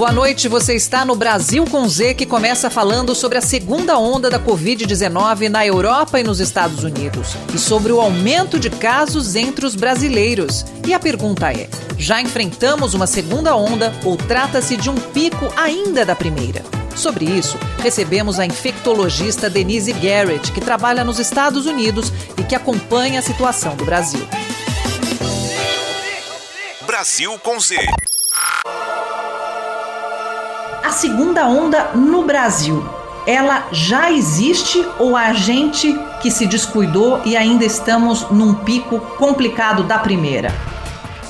Boa noite, você está no Brasil com Z, que começa falando sobre a segunda onda da Covid-19 na Europa e nos Estados Unidos e sobre o aumento de casos entre os brasileiros. E a pergunta é: já enfrentamos uma segunda onda ou trata-se de um pico ainda da primeira? Sobre isso, recebemos a infectologista Denise Garrett, que trabalha nos Estados Unidos e que acompanha a situação do Brasil. Brasil com Z. A segunda onda no Brasil, ela já existe ou a gente que se descuidou e ainda estamos num pico complicado da primeira?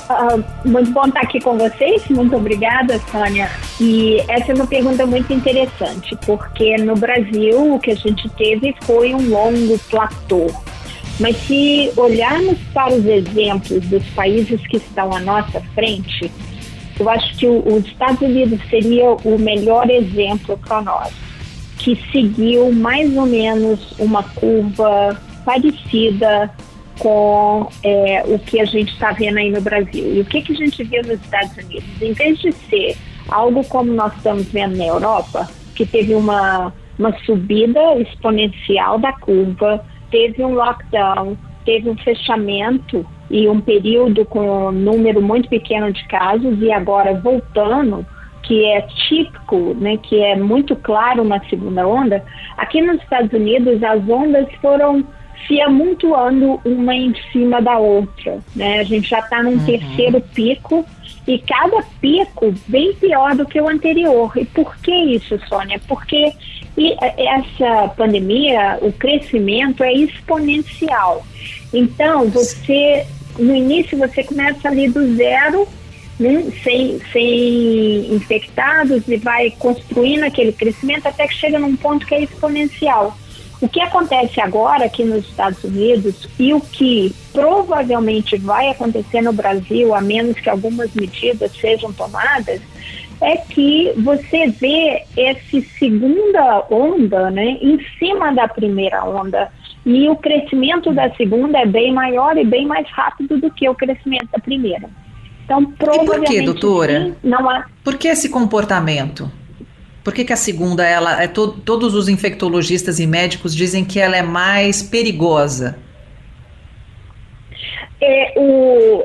Uh, muito bom estar aqui com vocês, muito obrigada, Sônia. E essa é uma pergunta muito interessante, porque no Brasil o que a gente teve foi um longo platô. Mas se olharmos para os exemplos dos países que estão à nossa frente, eu acho que os Estados Unidos seria o melhor exemplo para nós, que seguiu mais ou menos uma curva parecida com é, o que a gente está vendo aí no Brasil. E o que, que a gente viu nos Estados Unidos? Em vez de ser algo como nós estamos vendo na Europa, que teve uma, uma subida exponencial da curva, teve um lockdown, teve um fechamento e um período com um número muito pequeno de casos e agora voltando, que é típico, né, que é muito claro na segunda onda, aqui nos Estados Unidos as ondas foram se amontoando uma em cima da outra. Né? A gente já está num uhum. terceiro pico e cada pico bem pior do que o anterior. E por que isso, Sônia? Porque essa pandemia, o crescimento é exponencial. Então, você no início você começa ali do zero, né, sem, sem infectados, e vai construindo aquele crescimento até que chega num ponto que é exponencial. O que acontece agora aqui nos Estados Unidos e o que provavelmente vai acontecer no Brasil, a menos que algumas medidas sejam tomadas, é que você vê essa segunda onda né, em cima da primeira onda e o crescimento da segunda é bem maior e bem mais rápido do que o crescimento da primeira. Então, provavelmente. E por que, doutora? Sim, não há... Por que esse comportamento? Por que, que a segunda, ela, é to, todos os infectologistas e médicos dizem que ela é mais perigosa? É, o,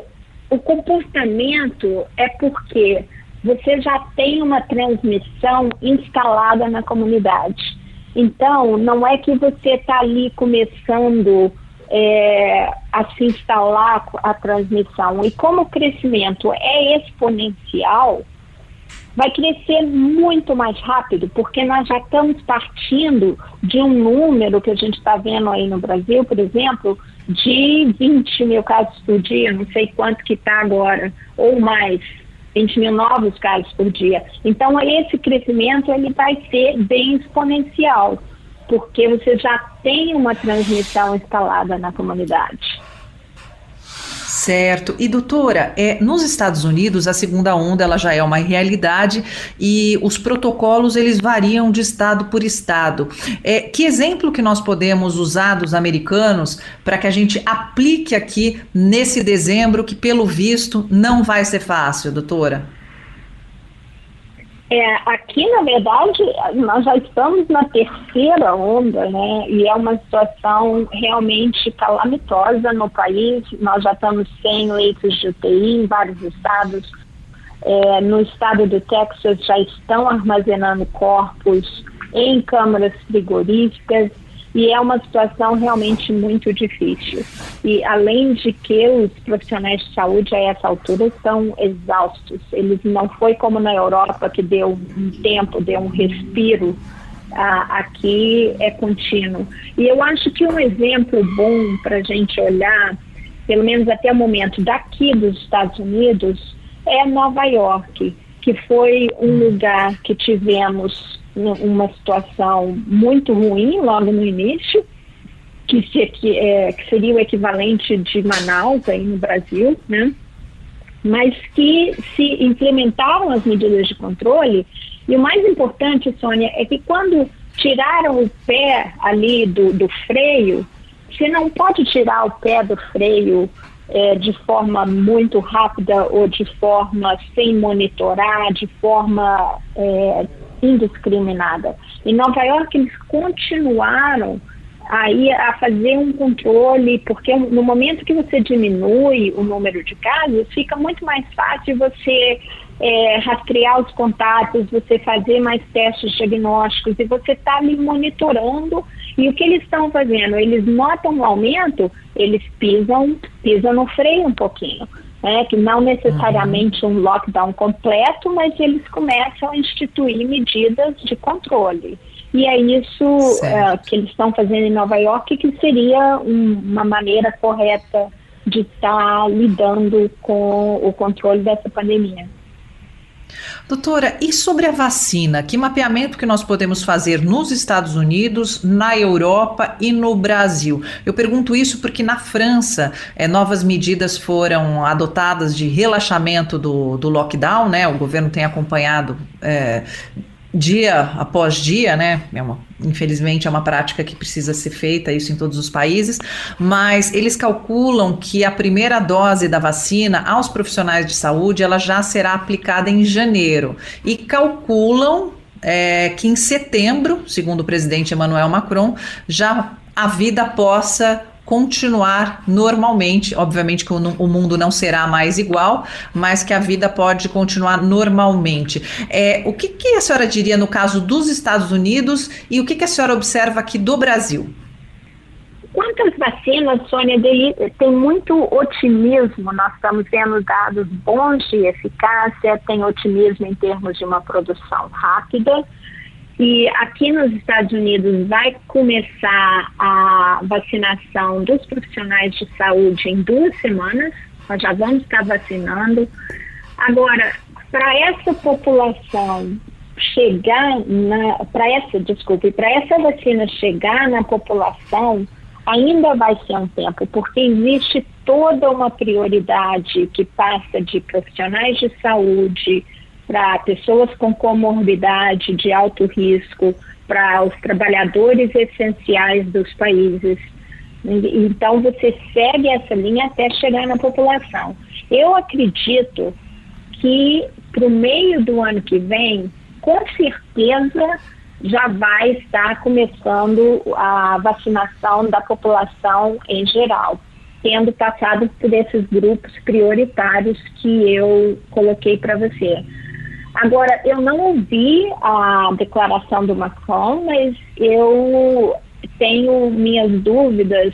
o comportamento é porque você já tem uma transmissão instalada na comunidade. Então, não é que você está ali começando é, a se instalar a transmissão. E como o crescimento é exponencial, vai crescer muito mais rápido, porque nós já estamos partindo de um número que a gente está vendo aí no Brasil, por exemplo, de 20 mil casos por dia, não sei quanto que está agora, ou mais. 20 mil novos casos por dia. Então, esse crescimento ele vai ser bem exponencial, porque você já tem uma transmissão instalada na comunidade. Certo. E doutora, é, nos Estados Unidos a segunda onda ela já é uma realidade e os protocolos eles variam de estado por estado. É, que exemplo que nós podemos usar dos americanos para que a gente aplique aqui nesse dezembro que pelo visto não vai ser fácil, doutora? É, aqui, na verdade, nós já estamos na terceira onda, né? E é uma situação realmente calamitosa no país. Nós já estamos sem leitos de UTI em vários estados. É, no estado do Texas já estão armazenando corpos em câmaras frigoríficas e é uma situação realmente muito difícil. E além de que os profissionais de saúde a essa altura estão exaustos, eles não foi como na Europa que deu um tempo, deu um respiro. Ah, aqui é contínuo. E eu acho que um exemplo bom para a gente olhar, pelo menos até o momento, daqui dos Estados Unidos, é Nova York, que foi um lugar que tivemos uma situação muito ruim logo no início, que, se, que, é, que seria o equivalente de Manaus aí no Brasil, né? mas que se implementaram as medidas de controle. E o mais importante, Sônia, é que quando tiraram o pé ali do, do freio, você não pode tirar o pé do freio é, de forma muito rápida ou de forma sem monitorar, de forma é, indiscriminada. Em Nova York, eles continuaram aí a fazer um controle, porque no momento que você diminui o número de casos, fica muito mais fácil você é, rastrear os contatos, você fazer mais testes diagnósticos e você está ali monitorando. E o que eles estão fazendo? Eles notam o aumento, eles pisam, pisam no freio um pouquinho né, que não necessariamente um lockdown completo, mas eles começam a instituir medidas de controle. E é isso é, que eles estão fazendo em Nova York, que seria um, uma maneira correta de estar tá lidando com o controle dessa pandemia. Doutora, e sobre a vacina? Que mapeamento que nós podemos fazer nos Estados Unidos, na Europa e no Brasil? Eu pergunto isso porque na França é, novas medidas foram adotadas de relaxamento do, do lockdown, né? O governo tem acompanhado. É, dia após dia, né? É uma, infelizmente é uma prática que precisa ser feita, isso em todos os países, mas eles calculam que a primeira dose da vacina aos profissionais de saúde ela já será aplicada em janeiro e calculam é, que em setembro, segundo o presidente Emmanuel Macron, já a vida possa continuar normalmente. Obviamente que o, o, mundo não será mais igual, mas que a vida pode continuar normalmente. É, o que, que a senhora diria no caso dos Estados Unidos e o que, que a senhora observa aqui do Brasil? Quanto às vacinas, Sônia, tem muito otimismo. Nós estamos vendo dados bons de eficácia, tem otimismo em termos de uma produção rápida. E aqui nos Estados Unidos vai começar a vacinação dos profissionais de saúde em duas semanas. Nós já vamos estar vacinando. Agora, para essa população chegar na, para essa, desculpe, para essa vacina chegar na população, ainda vai ser um tempo, porque existe toda uma prioridade que passa de profissionais de saúde, para pessoas com comorbidade de alto risco, para os trabalhadores essenciais dos países. Então, você segue essa linha até chegar na população. Eu acredito que para o meio do ano que vem, com certeza já vai estar começando a vacinação da população em geral, tendo passado por esses grupos prioritários que eu coloquei para você. Agora, eu não ouvi a declaração do Macron, mas eu tenho minhas dúvidas.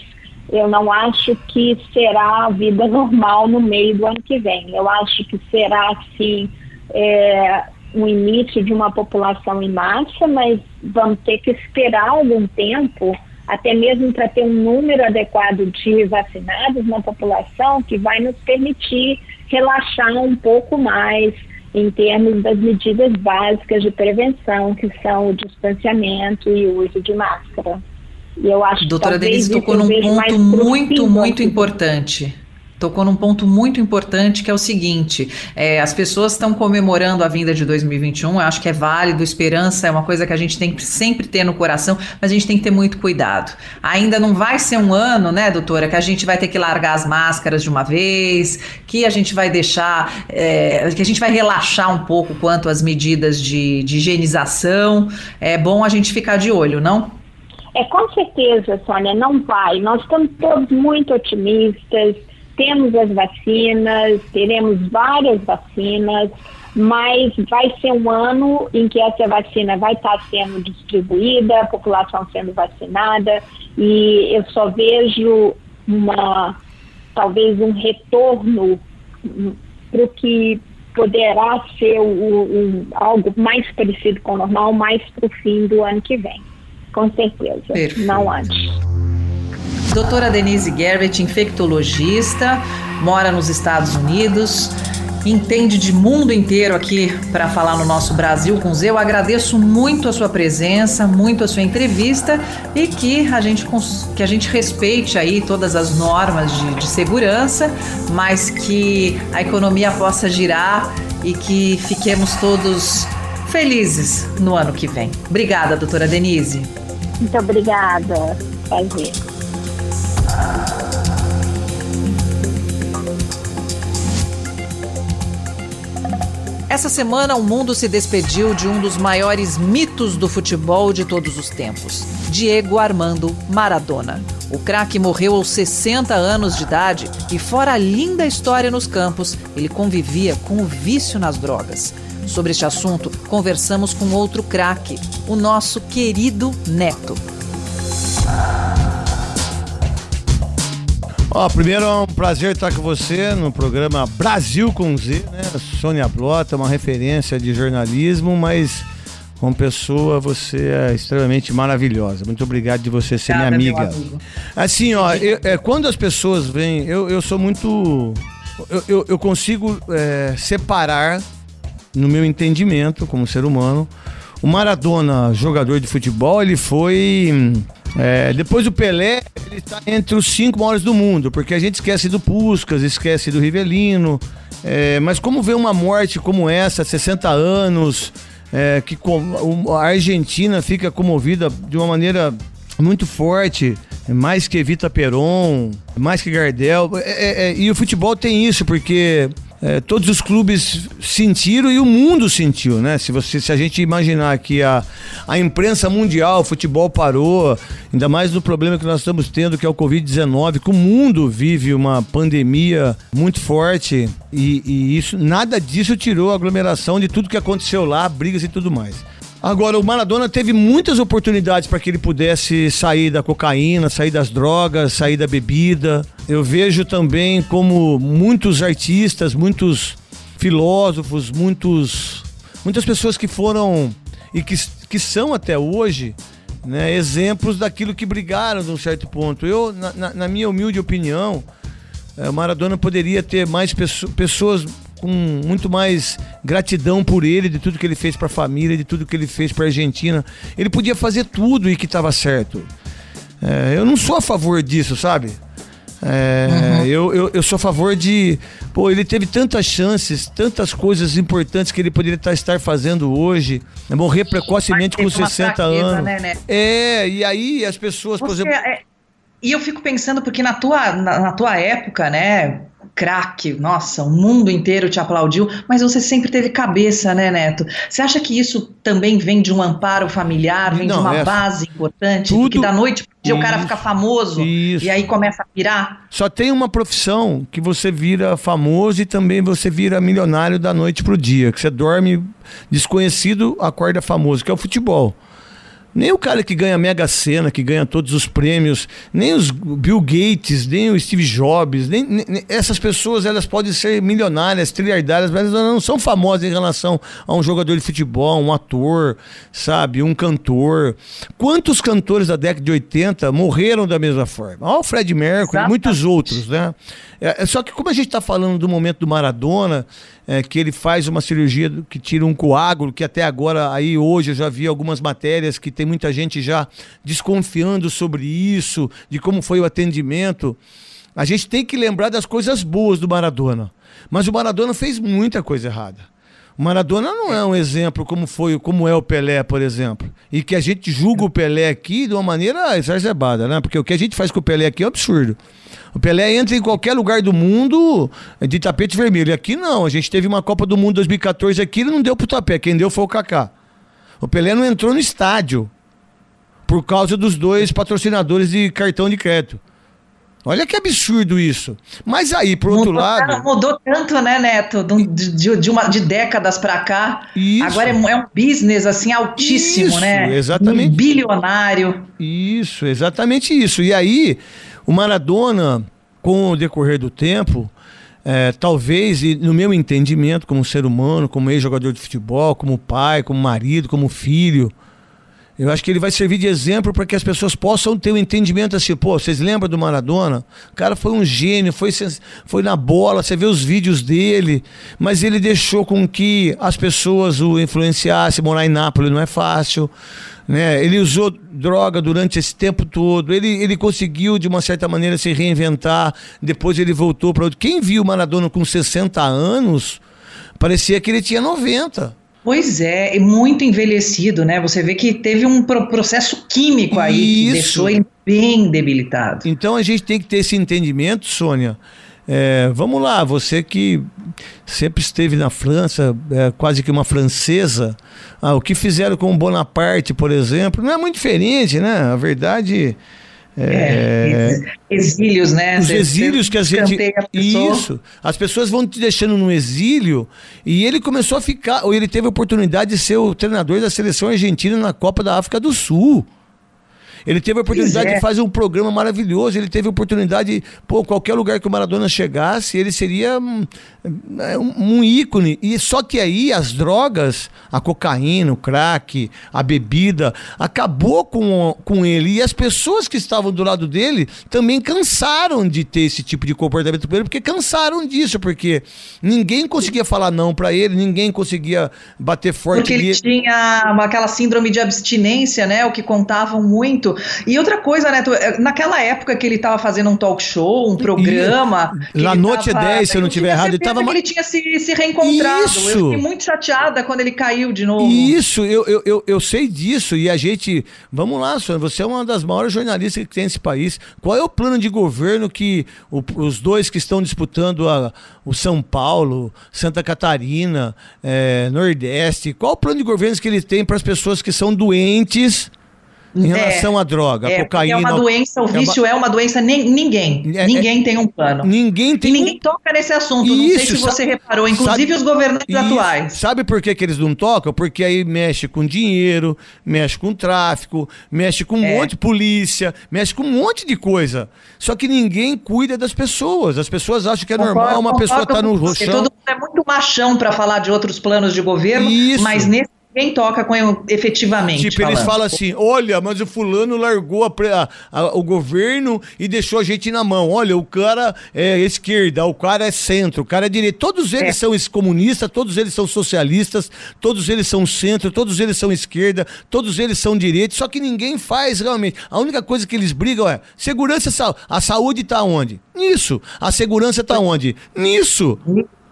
Eu não acho que será a vida normal no meio do ano que vem. Eu acho que será, sim, é, um início de uma população em massa, mas vamos ter que esperar algum tempo, até mesmo para ter um número adequado de vacinados na população, que vai nos permitir relaxar um pouco mais em termos das medidas básicas de prevenção, que são o distanciamento e o uso de máscara. E eu acho Doutora que Denise tocou num ponto muito, muito importante. Tocou num ponto muito importante que é o seguinte: é, as pessoas estão comemorando a vinda de 2021, eu acho que é válido, esperança é uma coisa que a gente tem que sempre ter no coração, mas a gente tem que ter muito cuidado. Ainda não vai ser um ano, né, doutora, que a gente vai ter que largar as máscaras de uma vez, que a gente vai deixar, é, que a gente vai relaxar um pouco quanto às medidas de, de higienização. É bom a gente ficar de olho, não? É, com certeza, Sônia, não vai. Nós estamos todos muito otimistas, temos as vacinas, teremos várias vacinas, mas vai ser um ano em que essa vacina vai estar sendo distribuída, a população sendo vacinada, e eu só vejo uma talvez um retorno para o que poderá ser o, o, algo mais parecido com o normal mais para o fim do ano que vem. Com certeza, Perfeito. não antes. Doutora Denise Garrett, infectologista, mora nos Estados Unidos, entende de mundo inteiro aqui para falar no nosso Brasil com Z. Eu agradeço muito a sua presença, muito a sua entrevista e que a gente, que a gente respeite aí todas as normas de, de segurança, mas que a economia possa girar e que fiquemos todos felizes no ano que vem. Obrigada, doutora Denise. Muito obrigada. Prazer. Essa semana, o mundo se despediu de um dos maiores mitos do futebol de todos os tempos, Diego Armando Maradona. O craque morreu aos 60 anos de idade e, fora a linda história nos campos, ele convivia com o vício nas drogas. Sobre este assunto, conversamos com outro craque, o nosso querido Neto. Ó, primeiro é um prazer estar com você no programa Brasil com Z, né? Sônia Blota, uma referência de jornalismo, mas como pessoa você é extremamente maravilhosa. Muito obrigado de você ser minha amiga. Assim, ó, eu, é, quando as pessoas vêm, eu, eu sou muito. Eu, eu, eu consigo é, separar, no meu entendimento como ser humano, o Maradona, jogador de futebol, ele foi é, depois do Pelé, ele está entre os cinco maiores do mundo, porque a gente esquece do Puskas, esquece do Rivelino. É, mas como ver uma morte como essa, 60 anos, é, que a Argentina fica comovida de uma maneira muito forte, mais que Evita Peron, mais que Gardel. É, é, é, e o futebol tem isso, porque é, todos os clubes sentiram e o mundo sentiu, né? Se, você, se a gente imaginar que a, a imprensa mundial, o futebol parou, ainda mais no problema que nós estamos tendo, que é o Covid-19, que o mundo vive uma pandemia muito forte e, e isso nada disso tirou a aglomeração de tudo que aconteceu lá, brigas e tudo mais. Agora, o Maradona teve muitas oportunidades para que ele pudesse sair da cocaína, sair das drogas, sair da bebida. Eu vejo também como muitos artistas, muitos filósofos, muitos, muitas pessoas que foram e que, que são até hoje né, exemplos daquilo que brigaram de um certo ponto. Eu, na, na minha humilde opinião, eh, Maradona poderia ter mais pessoas com muito mais gratidão por ele, de tudo que ele fez para a família, de tudo que ele fez para a Argentina. Ele podia fazer tudo e que estava certo. É, eu não sou a favor disso, sabe? É, uhum. eu, eu, eu, sou a favor de. Pô, ele teve tantas chances, tantas coisas importantes que ele poderia estar fazendo hoje. Né? Morrer precocemente com 60 fraqueza, anos. Né, né? É, e aí as pessoas, Você por exemplo. É... E eu fico pensando, porque na tua, na, na tua época, né? Craque, nossa, o mundo inteiro te aplaudiu, mas você sempre teve cabeça, né, Neto? Você acha que isso também vem de um amparo familiar, vem Não, de uma é base importante, tudo... que da noite pro dia o cara fica famoso isso. e aí começa a virar? Só tem uma profissão que você vira famoso e também você vira milionário da noite pro dia, que você dorme desconhecido, acorda famoso, que é o futebol. Nem o cara que ganha Mega Sena, que ganha todos os prêmios, nem os Bill Gates, nem o Steve Jobs, nem, nem, essas pessoas elas podem ser milionárias, trilhardárias, mas elas não são famosas em relação a um jogador de futebol, um ator, sabe, um cantor. Quantos cantores da década de 80 morreram da mesma forma? Olha o Fred Mercury e muitos outros, né? É, é, só que como a gente está falando do momento do Maradona, é, que ele faz uma cirurgia que tira um coágulo, que até agora, aí hoje eu já vi algumas matérias que tem muita gente já desconfiando sobre isso, de como foi o atendimento. a gente tem que lembrar das coisas boas do Maradona. Mas o Maradona fez muita coisa errada. Maradona não é um exemplo como foi, como é o Pelé, por exemplo. E que a gente julga o Pelé aqui de uma maneira exacerbada, né? Porque o que a gente faz com o Pelé aqui é um absurdo. O Pelé entra em qualquer lugar do mundo de tapete vermelho. Aqui não. A gente teve uma Copa do Mundo 2014 aqui, ele não deu pro tapete. Quem deu foi o Kaká. O Pelé não entrou no estádio por causa dos dois patrocinadores de cartão de crédito. Olha que absurdo isso. Mas aí, por outro mudou, lado. Mudou tanto, né, Neto? De, de, uma, de décadas para cá. Isso. Agora é, é, um business assim altíssimo, isso, né? Exatamente. Um bilionário. Isso, exatamente isso. E aí, o Maradona, com o decorrer do tempo, é, talvez, no meu entendimento, como ser humano, como ex-jogador de futebol, como pai, como marido, como filho eu acho que ele vai servir de exemplo para que as pessoas possam ter um entendimento assim, pô, vocês lembram do Maradona? O cara foi um gênio, foi, foi na bola, você vê os vídeos dele, mas ele deixou com que as pessoas o influenciassem, morar em Nápoles não é fácil. Né? Ele usou droga durante esse tempo todo. Ele, ele conseguiu, de uma certa maneira, se reinventar. Depois ele voltou para outro. Quem viu Maradona com 60 anos, parecia que ele tinha 90. Pois é, e muito envelhecido, né? Você vê que teve um processo químico aí Isso. que deixou ele bem debilitado. Então a gente tem que ter esse entendimento, Sônia. É, vamos lá, você que sempre esteve na França, é, quase que uma francesa, ah, o que fizeram com Bonaparte, por exemplo, não é muito diferente, né? A verdade é, é, exílios, né? Os exílios que a gente. A isso. As pessoas vão te deixando no exílio. E ele começou a ficar. Ou ele teve a oportunidade de ser o treinador da seleção argentina na Copa da África do Sul. Ele teve a oportunidade é. de fazer um programa maravilhoso, ele teve a oportunidade, pô, qualquer lugar que o Maradona chegasse, ele seria um, um, ícone. E só que aí as drogas, a cocaína, o crack, a bebida, acabou com, com ele. E as pessoas que estavam do lado dele também cansaram de ter esse tipo de comportamento com ele, porque cansaram disso, porque ninguém conseguia falar não para ele, ninguém conseguia bater forte. Porque ele tinha aquela síndrome de abstinência, né? O que contavam muito e outra coisa, Neto, é, naquela época que ele estava fazendo um talk show, um programa. La Noite tava, 10, se eu não estiver errado, ele estava. ele tinha se, se reencontrado. Isso. Eu fiquei muito chateada quando ele caiu de novo. Isso, eu, eu, eu, eu sei disso. E a gente. Vamos lá, Sônia, você é uma das maiores jornalistas que tem nesse país. Qual é o plano de governo que o, os dois que estão disputando a, o São Paulo, Santa Catarina, é, Nordeste, qual o plano de governo que ele tem para as pessoas que são doentes? Em relação é, à droga, é, cocaína. É uma doença, o vício é uma, é uma doença, nem, ninguém. É, ninguém tem um plano. Ninguém tem. E ninguém toca nesse assunto. Isso, não sei se você sabe, reparou, inclusive sabe, os governantes isso, atuais. Sabe por que, que eles não tocam? Porque aí mexe com dinheiro, mexe com tráfico, mexe com um é. monte de polícia, mexe com um monte de coisa. Só que ninguém cuida das pessoas. As pessoas acham que é concordo, normal uma pessoa estar tá no roxão. Todo mundo é muito machão para falar de outros planos de governo, isso. mas nesse quem toca com efetivamente. Tipo, falando. eles falam assim: olha, mas o fulano largou a, a, o governo e deixou a gente na mão. Olha, o cara é esquerda, o cara é centro, o cara é direita. Todos eles é. são comunistas, todos eles são socialistas, todos eles são centro, todos eles são esquerda, todos eles são direita, só que ninguém faz realmente. A única coisa que eles brigam é segurança, a saúde está onde? Nisso. A segurança está onde? Nisso.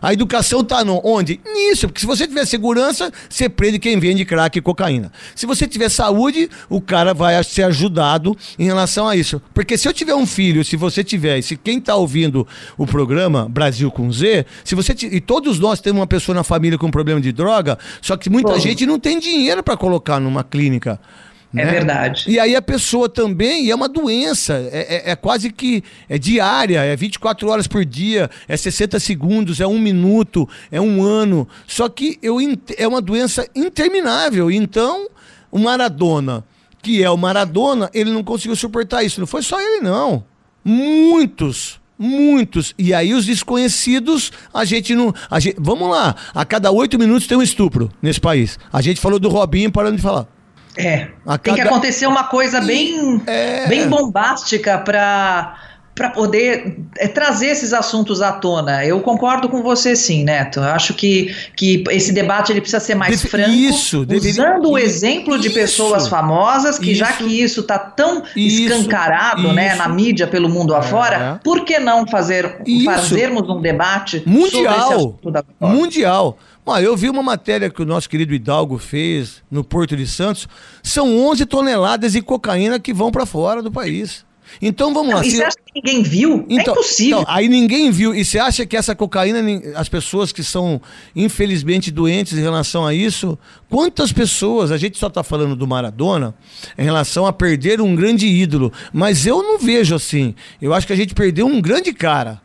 A educação está onde? Nisso, porque se você tiver segurança, você prende quem vende crack e cocaína. Se você tiver saúde, o cara vai ser ajudado em relação a isso. Porque se eu tiver um filho, se você tiver, se quem está ouvindo o programa Brasil com Z, se você e todos nós temos uma pessoa na família com problema de droga, só que muita Bom. gente não tem dinheiro para colocar numa clínica. É né? verdade. E aí a pessoa também, é uma doença, é, é, é, quase que é diária, é 24 horas por dia, é 60 segundos, é um minuto, é um ano. Só que eu, é uma doença interminável. Então, o Maradona, que é o Maradona, ele não conseguiu suportar isso. Não foi só ele, não. Muitos muitos. E aí os desconhecidos, a gente não. A gente, vamos lá, a cada oito minutos tem um estupro nesse país. A gente falou do Robinho parando de falar. É. Tem que acontecer uma coisa bem, é... bem bombástica para para poder é, trazer esses assuntos à tona. Eu concordo com você, sim, Neto. Eu acho que, que esse debate ele precisa ser mais Deve- franco, isso, deveria- usando o exemplo de isso, pessoas famosas, que já isso, que isso está tão escancarado né, na mídia pelo mundo afora, por que não fazer, fazermos um debate Mundial. Mundial. Eu vi uma matéria que o nosso querido Hidalgo fez no Porto de Santos. São 11 toneladas de cocaína que vão para fora do país. Então vamos lá. Não, e se- você acha que ninguém viu? é impossível. então, aí ninguém viu. E você acha que essa cocaína, as pessoas que são infelizmente doentes em relação a isso, quantas pessoas, a gente só está falando do Maradona, em relação a perder um grande ídolo, mas eu não vejo assim. Eu acho que a gente perdeu um grande cara.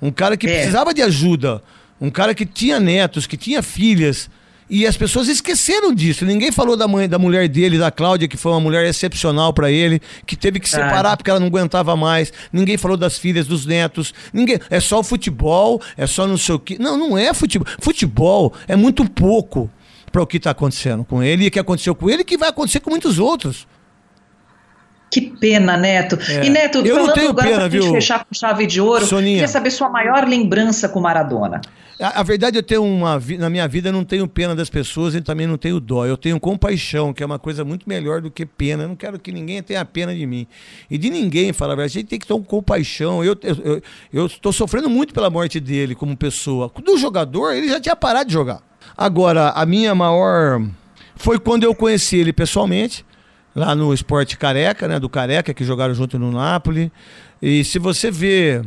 Um cara que É. precisava de ajuda. Um cara que tinha netos, que tinha filhas. E as pessoas esqueceram disso. Ninguém falou da mãe, da mulher dele, da Cláudia, que foi uma mulher excepcional para ele, que teve que Verdade. separar porque ela não aguentava mais. Ninguém falou das filhas, dos netos. Ninguém. É só o futebol, é só não sei o quê. Não, não é futebol. Futebol é muito pouco para o que está acontecendo com ele e o que aconteceu com ele e que vai acontecer com muitos outros. Que pena, Neto. É. E Neto, Eu não falando tenho agora pena, pra gente fechar com chave de ouro, Soninha? queria saber sua maior lembrança com Maradona. A, a verdade, eu tenho uma. Na minha vida, eu não tenho pena das pessoas e também não tenho dó. Eu tenho compaixão, que é uma coisa muito melhor do que pena. Eu não quero que ninguém tenha pena de mim. E de ninguém, falar a verdade. A gente tem que ter um compaixão. Eu estou eu, eu estou sofrendo muito pela morte dele como pessoa. Do jogador, ele já tinha parado de jogar. Agora, a minha maior. Foi quando eu conheci ele pessoalmente lá no Esporte Careca, né, do Careca, que jogaram junto no Napoli. E se você vê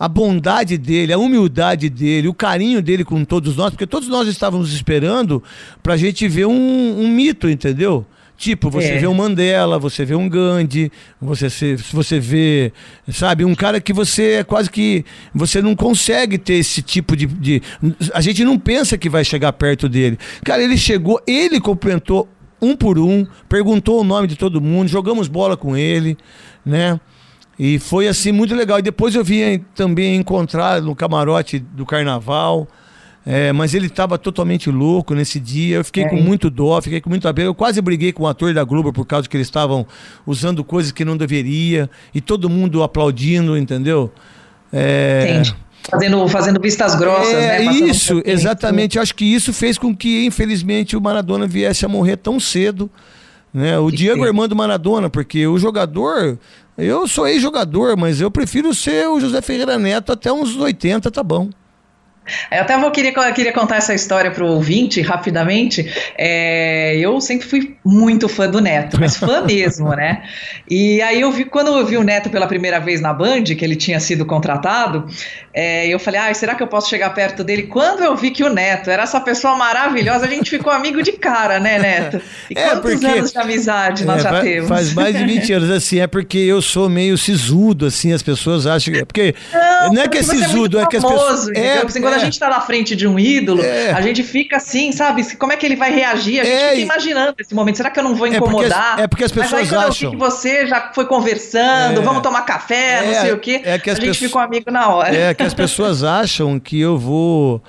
a bondade dele, a humildade dele, o carinho dele com todos nós, porque todos nós estávamos esperando pra gente ver um, um mito, entendeu? Tipo, você É. vê um Mandela, você vê um Gandhi, você, se- você vê, sabe, um cara que você é quase que. Você não consegue ter esse tipo de, de. A gente não pensa que vai chegar perto dele. Cara, ele chegou, ele cumprimentou um por um, perguntou o nome de todo mundo, jogamos bola com ele, né? E foi assim muito legal. E depois eu vim também encontrar no camarote do carnaval. é, mas ele estava totalmente louco nesse dia. Eu fiquei É. com muito dó, fiquei com muito apego. Eu quase briguei com o ator da Globo por causa que eles estavam usando coisas que não deveria. E todo mundo aplaudindo, entendeu? É, Entende? Fazendo, fazendo vistas grossas, é, né? Passando isso, um exatamente. Acho que isso fez com que, infelizmente, o Maradona viesse a morrer tão cedo. Né? O Que Diego pena. Armando Maradona, porque o jogador, eu sou ex-jogador, mas eu prefiro ser o José Ferreira Neto até uns 80, tá bom. Eu até vou queria, queria contar essa história para o ouvinte rapidamente. É, eu sempre fui muito fã do Neto, mas fã mesmo, né? E aí eu vi, quando eu vi o Neto pela primeira vez na Band, que ele tinha sido contratado, é, eu falei, ah, será que eu posso chegar perto dele? Quando eu vi que o Neto era essa pessoa maravilhosa, a gente ficou amigo de cara, né, Neto? E É, quantos porque- anos de amizade nós É, já fa- temos? Faz mais de 20 anos, assim, é porque eu sou meio sisudo, assim, as pessoas acham é Porque não, é que é porque você sisudo, é, que as pessoas. entendeu? Quando a gente tá na frente de um ídolo, É. a gente fica assim, sabe? Como é que ele vai reagir? A gente É, fica imaginando esse momento. Será que eu não vou É porque incomodar? é porque as Mas aí pessoas quando acham- eu vi que você já foi conversando, É. vamos tomar café, não É, sei o quê, é que a gente pessoas- ficou amigo na hora. É que as pessoas acham que eu vou.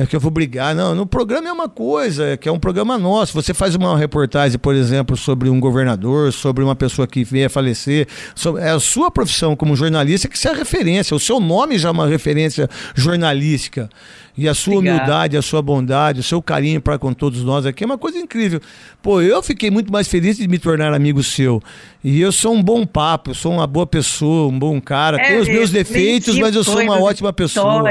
É Que eu vou brigar. Não, no programa é uma coisa, é que é um programa nosso. Você faz uma reportagem, por exemplo, sobre um governador, sobre uma pessoa que veio a falecer. sobre- é a sua profissão como jornalista que você é a referência. O seu nome já é uma referência jornalística. E a sua Obrigado. humildade, a sua bondade, o seu carinho para com todos nós aqui é uma coisa incrível. Pô, eu fiquei muito mais feliz de me tornar amigo seu. E eu sou um bom papo, eu sou uma boa pessoa, um bom cara. É Tenho os meus defeitos, mas eu sou uma ótima pessoa.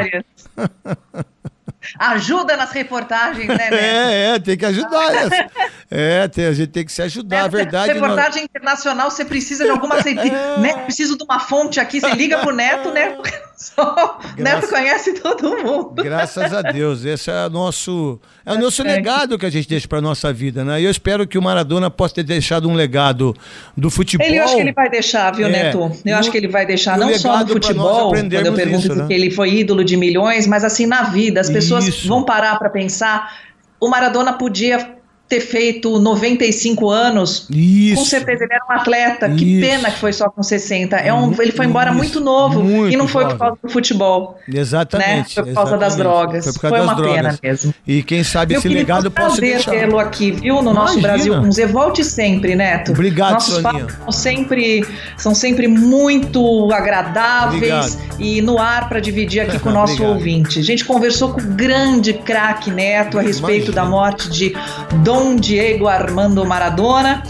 Ajuda nas reportagens, né, Neto? É, é, tem que ajudar. né? É, tem, a gente tem que se ajudar. A verdade não- Reportagem internacional, você precisa de alguma. Você, né, preciso de uma fonte aqui, você liga pro Neto, né? Só, Neto conhece todo mundo. Graças a Deus. Esse é o nosso, é o nosso legado que a gente deixa para nossa vida, né? E eu espero que o Maradona possa ter deixado um legado do futebol. Ele, eu acho que ele vai deixar, viu, É. Neto? Eu No- acho que ele vai deixar, não só no futebol, quando eu pergunto isso, né? que ele foi ídolo de milhões, mas assim na vida. As pessoas Isso. vão parar para pensar. O Maradona podia ter feito 95 anos. Isso. Com certeza ele era um atleta. Que Isso. pena que foi só com 60. É um, ele foi embora Isso. muito novo Muito e não foi por causa do futebol. Exatamente. Né? Foi por causa das exatamente. drogas. Foi por causa Foi das uma drogas. pena mesmo. E quem sabe Meu esse querido, legado um prazer deixar. tê-lo aqui, viu? No nosso Imagina. Brasil com Z. Volte sempre, Neto. Obrigado, Nossos Soninha. são sempre, são sempre muito agradáveis Obrigado. e no ar para dividir aqui com o nosso Obrigado. ouvinte. A gente conversou com o grande craque Neto a respeito Imagina. da morte de Dom Diego Armando Maradona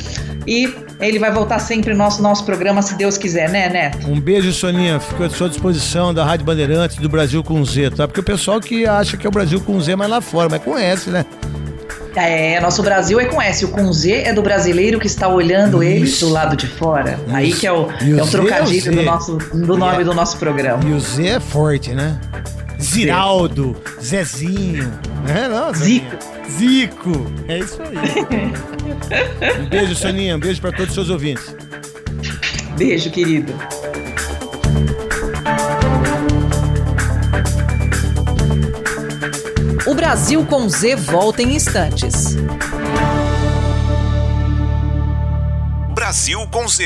e ele vai voltar sempre no nosso, nosso programa, se Deus quiser, né, Neto? Um beijo, Soninha. Fico à sua disposição da Rádio Bandeirantes do Brasil com Z, tá? Porque o pessoal que acha que é o Brasil com Z, mas lá fora, mas conhece, né? É, nosso Brasil é com S. O com Z é do brasileiro que está olhando ele do lado de fora. Aí que é o, o é o Z é o trocadilho do, nosso, do nome do nosso programa. E o Z é forte, né? Ziraldo, Zezinho. É, não, Zico. Zico. É isso aí. um beijo, Soninha. Um beijo pra todos os seus ouvintes. Beijo, querido. O Brasil com Z volta em instantes. Brasil com Z.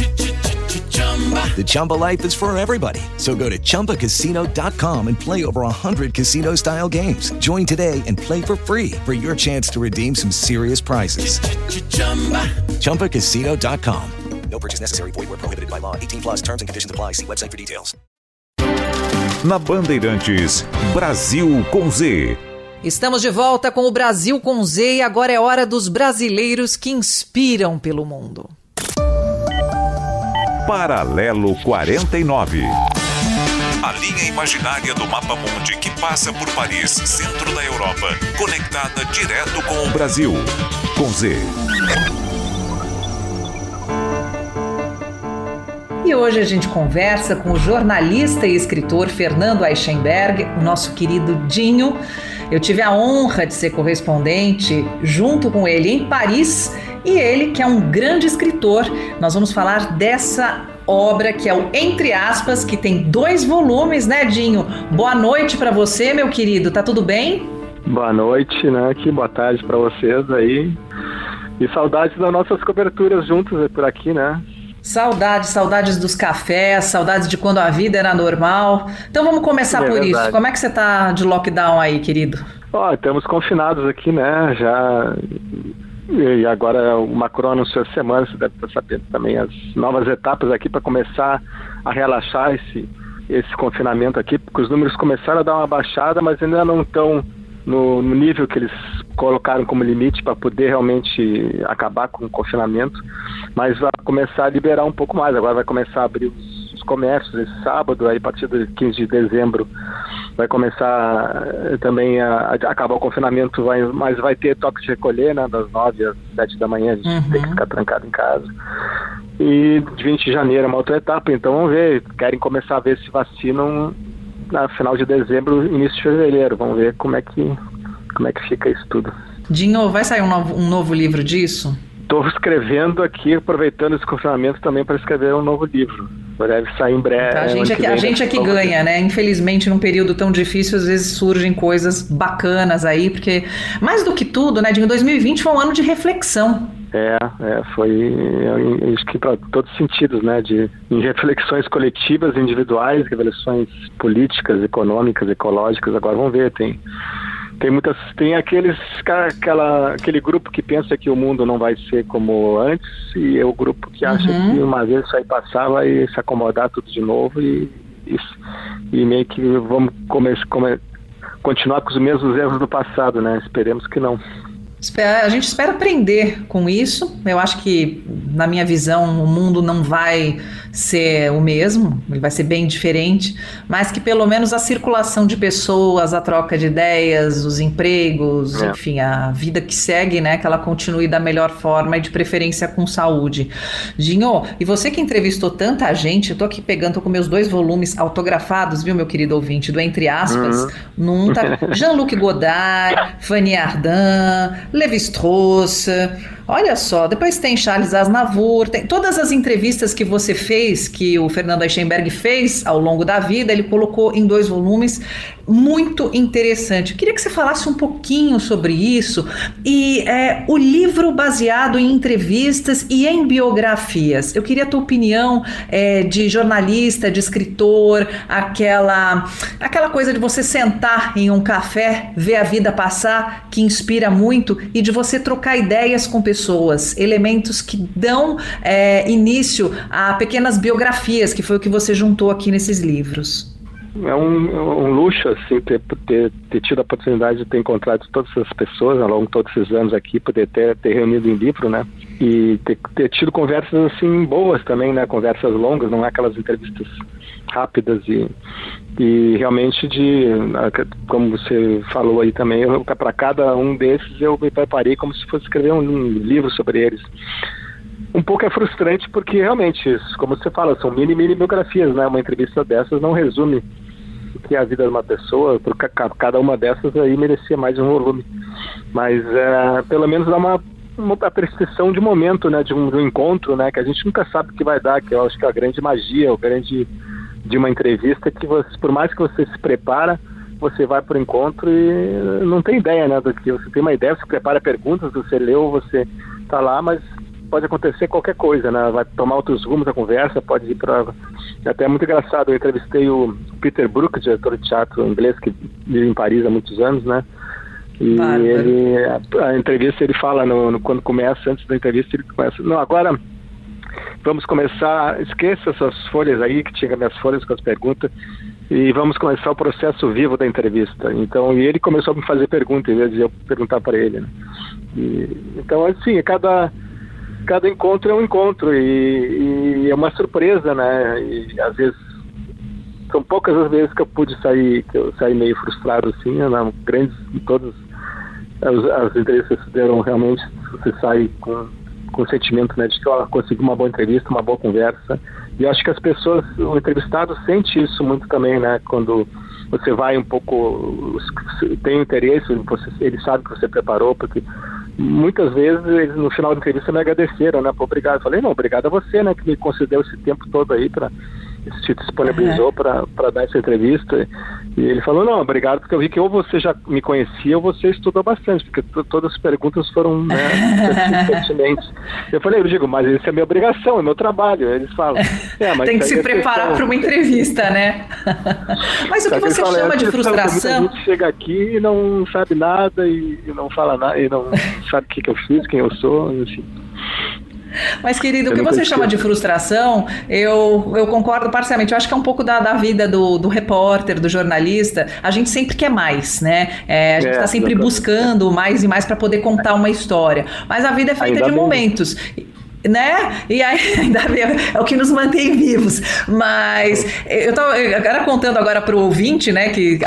The Chumba life is for everybody. So go to ChumbaCasino.com and play over 100 casino style games. Join today and play for free for your chance to redeem some serious prizes. ChumbaCasino.com. No purchase necessary. Void where prohibited by law. 18 plus terms and conditions apply. See website for details. Na Bandeirantes, Brasil com Z. Estamos de volta com o Brasil com Z e agora é hora dos brasileiros que inspiram pelo mundo. Paralelo 49. A linha imaginária do mapa mundi que passa por Paris, centro da Europa, conectada direto com o Brasil. Com Z. E hoje a gente conversa com o jornalista e escritor Fernando Eichenberg, o nosso querido Dinho. Eu tive a honra de ser correspondente junto com ele em Paris e ele, que é um grande escritor, nós vamos falar dessa obra que é o Entre Aspas, que tem dois volumes, né, Dinho? Boa noite para você, meu querido, tá tudo bem? Boa noite, né? Que boa tarde para vocês aí. E saudades das nossas coberturas juntos por aqui, né? Saudades, saudades dos cafés, saudades de quando a vida era normal. Então vamos começar É por verdade. isso. Como é que você tá de lockdown aí, querido? Ó, estamos confinados aqui, né? Já. E agora o Macron anunciou essa semana, você deve estar sabendo também, as novas etapas aqui para começar a relaxar esse, esse confinamento aqui, porque os números começaram a dar uma baixada, mas ainda não estão no, no nível que eles colocaram como limite para poder realmente acabar com o confinamento, mas vai começar a liberar um pouco mais. Agora vai começar a abrir os, os comércios esse sábado, aí a partir do 15 de dezembro vai começar eh, também a, a acabar o confinamento, vai, mas vai ter toque de recolher, né, das 9 às 7 da manhã, a gente Uhum. tem que ficar trancado em casa. E de 20 de janeiro é uma outra etapa, então vamos ver, querem começar a ver se vacinam na final de dezembro, início de fevereiro. Vamos ver como é que como é que fica isso tudo. Dinho, vai sair um novo, um novo livro disso? Estou escrevendo aqui, aproveitando esse confinamento também para escrever um novo livro. Deve sair em breve. a gente, é que, a gente é que ganha, né? Infelizmente, num período tão difícil, às vezes surgem coisas bacanas aí, porque mais do que tudo, né, Dinho, 2020 foi um ano de reflexão. É, é, foi eu acho que para todos os sentidos, né, de em reflexões coletivas, individuais, reflexões políticas, econômicas, ecológicas. Agora vamos ver, tem tem muitas, tem aqueles aquela aquele grupo que pensa que o mundo não vai ser como antes e é o grupo que acha Uhum. que uma vez isso aí passar vai se acomodar tudo de novo e e, e meio que vamos come, come, continuar com os mesmos erros do passado, né? Esperemos que não. A gente espera aprender com isso. Eu acho que, na minha visão, o mundo não vai ser o mesmo, ele vai ser bem diferente, mas que pelo menos a circulação de pessoas, a troca de ideias, os empregos, é. enfim, a vida que segue, né, que ela continue da melhor forma e de preferência com saúde. Dinho, e você que entrevistou tanta gente, eu tô aqui pegando, tô com meus dois volumes autografados, viu, meu querido ouvinte, do Entre Aspas, uhum. num tá Jean-Luc Godard, Fanny Ardant, Levi Strauss, Olha só, depois tem Charles Aznavour, tem todas as entrevistas que você fez, que o Fernando Eichenberg fez ao longo da vida, ele colocou em dois volumes muito interessante. Eu queria que você falasse um pouquinho sobre isso e é, o livro baseado em entrevistas e em biografias. Eu queria a tua opinião é, de jornalista, de escritor, aquela aquela coisa de você sentar em um café, ver a vida passar, que inspira muito, e de você trocar ideias com pessoas, elementos que dão é, início a pequenas biografias, que foi o que você juntou aqui nesses livros é um, um, luxo assim ter, ter, ter, tido a oportunidade de ter encontrado todas essas pessoas ao longo de todos esses anos aqui, poder ter, ter reunido em livro, né? E ter, ter tido conversas assim boas também, né? Conversas longas, não é aquelas entrevistas rápidas e, e realmente de como você falou aí também, para cada um desses eu me preparei como se fosse escrever um, livro sobre eles um pouco é frustrante porque realmente, como você fala, são mini, mini biografias, né? Uma entrevista dessas não resume que é a vida de uma pessoa, porque cada uma dessas aí merecia mais um volume. Mas é, pelo menos dá uma, uma percepção de momento, né? De um, de um, encontro, né? Que a gente nunca sabe o que vai dar, que eu acho que é a grande magia, o grande de uma entrevista que você, por mais que você se prepara, você vai para o encontro e não tem ideia, né? Do que você tem uma ideia, você prepara perguntas, você leu, você tá lá, mas pode acontecer qualquer coisa, né? Vai tomar outros rumos a conversa, pode ir para. Até é muito engraçado, eu entrevistei o Peter Brook, diretor de teatro inglês, que vive em Paris há muitos anos, né? E ele, a, a, entrevista ele fala, no, no, quando começa, antes da entrevista, ele começa, não, agora vamos começar, esqueça essas folhas aí, que tinha minhas folhas com as perguntas, e vamos começar o processo vivo da entrevista. Então, e ele começou a me fazer perguntas, em vez de eu perguntar para ele. Né? E, então, assim, cada cada encontro é um encontro e, e, é uma surpresa, né? E às vezes são poucas as vezes que eu pude sair, que eu saí meio frustrado assim, né? grandes todas as, as entrevistas deram realmente você sai com com o sentimento né, de que ó, consegui uma boa entrevista, uma boa conversa. E acho que as pessoas, o entrevistado sente isso muito também, né? Quando você vai um pouco, tem interesse, você, ele sabe que você preparou, porque muitas vezes eles no final da entrevista me agradeceram, né? Pô, obrigado. Eu falei, não, obrigado a você, né, que me concedeu esse tempo todo aí para se disponibilizou uhum. para dar essa entrevista. E ele falou, não, obrigado, porque eu vi que ou você já me conhecia ou você estudou bastante, porque todas as perguntas foram né, pertinentes. Eu falei, eu digo, mas isso é minha obrigação, é meu trabalho. Eles falam, é, Tem que se é preparar para uma entrevista, né? mas o que você fala, chama é de frustração? A gente chega aqui e não sabe nada e não fala nada, e não sabe o que, que eu fiz, quem eu sou, enfim. Mas, querido, o que você chama de frustração, eu, eu concordo parcialmente. Eu acho que é um pouco da, da vida do, do repórter, do jornalista. A gente sempre quer mais, né? É, a gente está é, sempre buscando mais e mais para poder contar uma história. Mas a vida é feita Ainda de bem. momentos né? E aí, ainda é o que nos mantém vivos. Mas eu tô agora contando agora para o ouvinte, né, que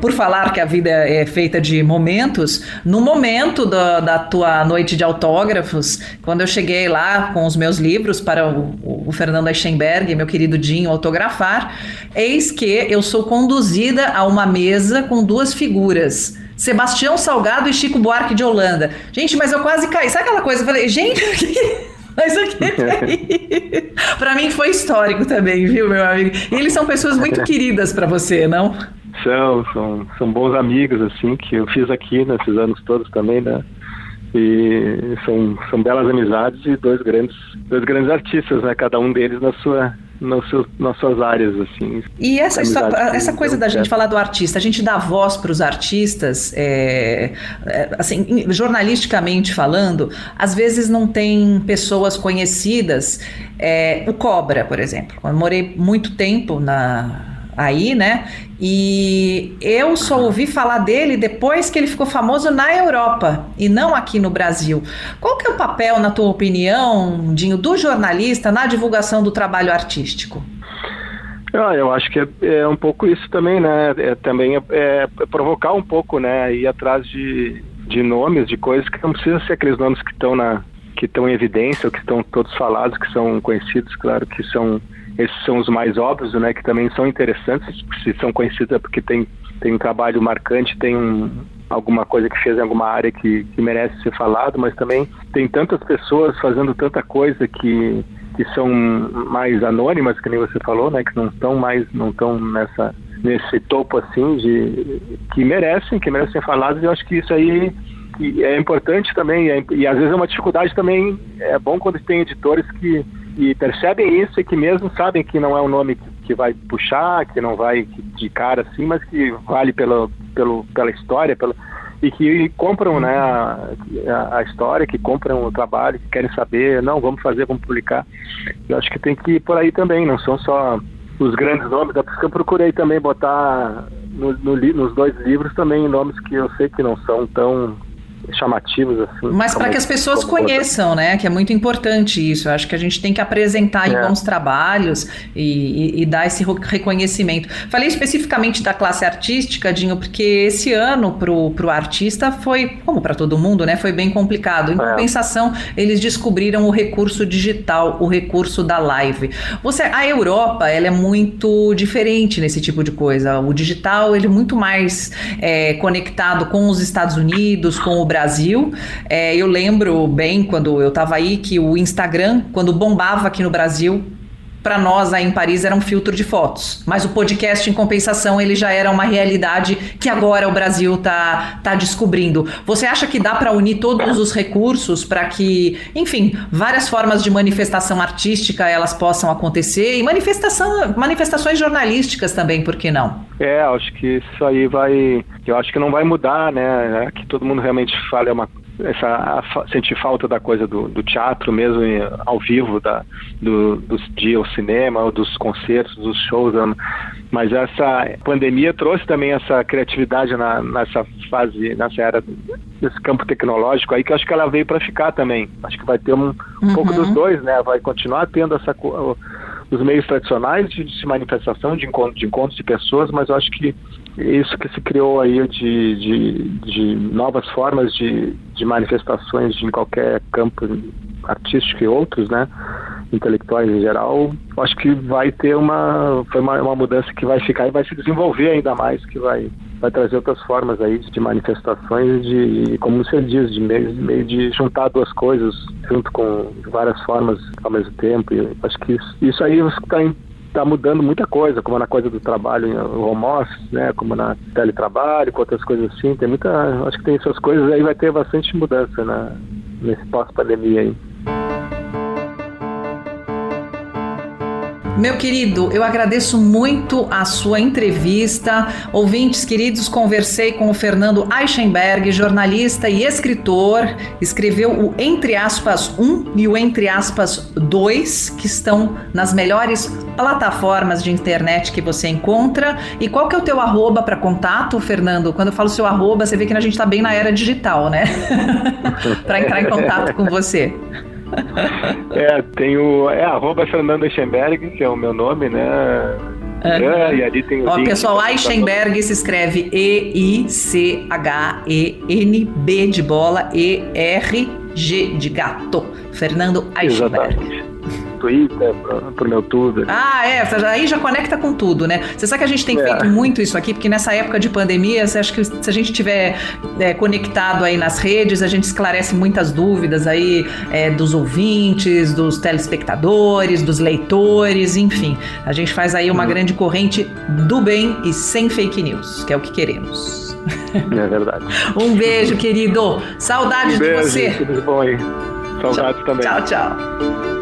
por falar que a vida é feita de momentos, no momento da, da tua noite de autógrafos, quando eu cheguei lá com os meus livros para o, o Fernando Eichenberg, meu querido Dinho, autografar, eis que eu sou conduzida a uma mesa com duas figuras. Sebastião Salgado e Chico Buarque de Holanda. Gente, mas eu quase caí. Sabe aquela coisa? Eu falei, gente, Mas aqui para mim foi histórico também, viu, meu amigo? E eles são pessoas muito queridas para você, não? São, são, são bons amigos, assim, que eu fiz aqui nesses anos todos também, né? E são, são belas amizades e dois grandes, dois grandes artistas, né? Cada um deles na sua, nas, seus, nas suas áreas, assim. E essa, história, essa coisa da gente falar do artista, a gente dá voz para os artistas, é, é, assim, jornalisticamente falando, às vezes não tem pessoas conhecidas. É, o Cobra, por exemplo. Eu morei muito tempo na aí, né? E eu só ouvi falar dele depois que ele ficou famoso na Europa e não aqui no Brasil. Qual que é o papel, na tua opinião, Dinho, do jornalista na divulgação do trabalho artístico? Ah, eu acho que é, é, um pouco isso também, né? É, também é, é, provocar um pouco, né? Ir atrás de, de nomes, de coisas que não precisam ser aqueles nomes que estão na que estão em evidência, ou que estão todos falados, que são conhecidos, claro que são esses são os mais óbvios, né? Que também são interessantes, se são conhecidos é porque tem tem um trabalho marcante, tem um, alguma coisa que fez em alguma área que, que merece ser falado, mas também tem tantas pessoas fazendo tanta coisa que que são mais anônimas, que nem você falou, né, que não estão mais, não estão nessa nesse topo assim de que merecem, que merecem ser falados. E eu acho que isso aí é importante também é, e às vezes é uma dificuldade também. É bom quando tem editores que, que percebem isso e que mesmo sabem que não é um nome que, que vai puxar, que não vai de cara assim, mas que vale pelo, pelo, pela história, pela e que compram né, a, a, história, que compram o trabalho, que querem saber, não, vamos fazer, vamos publicar. Eu acho que tem que ir por aí também, não são só os grandes nomes, é por isso que eu procurei também botar no, no, nos dois livros também nomes que eu sei que não são tão chamativos assim. Mas para que as pessoas conheçam, né? Que é muito importante isso. Eu acho que a gente tem que apresentar é. bons trabalhos e, e, e, dar esse reconhecimento. Falei especificamente da classe artística, Dinho, porque esse ano pro, pro artista foi, como para todo mundo, né? Foi bem complicado. Em é. compensação, eles descobriram o recurso digital, o recurso da live. Você, a Europa, ela é muito diferente nesse tipo de coisa. O digital, ele é muito mais é, conectado com os Estados Unidos, com o Brasil. É, eu lembro bem quando eu estava aí que o Instagram, quando bombava aqui no Brasil, para nós aí em Paris era um filtro de fotos. Mas o podcast, em compensação, ele já era uma realidade que agora o Brasil tá, tá descobrindo. Você acha que dá para unir todos os recursos para que, enfim, várias formas de manifestação artística elas possam acontecer e manifestação, manifestações jornalísticas também, por que não? É, acho que isso aí vai. Eu acho que não vai mudar, né? É que todo mundo realmente fala é uma essa sentir falta da coisa do, do teatro mesmo ao vivo da do, dos dias ao cinema dos concertos dos shows mas essa pandemia trouxe também essa criatividade na, nessa fase nessa era desse campo tecnológico aí que acho que ela veio para ficar também. Acho que vai ter um, um uhum. pouco dos dois né? Vai continuar tendo essa os meios tradicionais de, de manifestação de encontro de encontros de pessoas mas eu acho que isso que se criou aí de, de, de novas formas de, de manifestações em qualquer campo artístico e outros, né? intelectuais em geral, acho que vai ter uma foi uma, uma, mudança que vai ficar e vai se desenvolver ainda mais, que vai vai trazer outras formas aí de manifestações de como você diz de meio, meio de juntar duas coisas junto com várias formas ao mesmo tempo. E acho que isso, isso aí está está mudando muita coisa, como na coisa do trabalho home office, né, como na teletrabalho, com outras coisas assim. Tem muita, acho que tem essas coisas aí, vai ter bastante mudança na, nesse pós-pandemia aí. Meu querido, eu agradeço muito a sua entrevista. Ouvintes queridos, conversei com o Fernando Eichenberg, jornalista e escritor. Escreveu o Entre aspas 1 e o Entre aspas 2, que estão nas melhores plataformas de internet que você encontra. E qual que é o teu arroba para contato, Fernando? Quando eu falo seu arroba, você vê que a gente está bem na era digital, né? para entrar em contato com você. é, tem o. É arroba Fernando Eichenberg, que é o meu nome, né? É, e ali tem o. Ó, pessoal, Eichenberg se escreve E-I-C-H-E-N-B de bola, E-R-G de gato. Fernando Eichenberg. Exatamente. Twitter, pro meu tudo. Ah, é, aí já conecta com tudo, né? Você sabe que a gente tem é. feito muito isso aqui, porque nessa época de pandemia, você acha que se a gente tiver é, conectado aí nas redes, a gente esclarece muitas dúvidas aí é, dos ouvintes, dos telespectadores, dos leitores, enfim. A gente faz aí uma hum. grande corrente do bem e sem fake news, que é o que queremos. É verdade. um beijo, querido. Saudades um beijo, de você. Tudo bom aí. Saudades tchau, também. Tchau, tchau.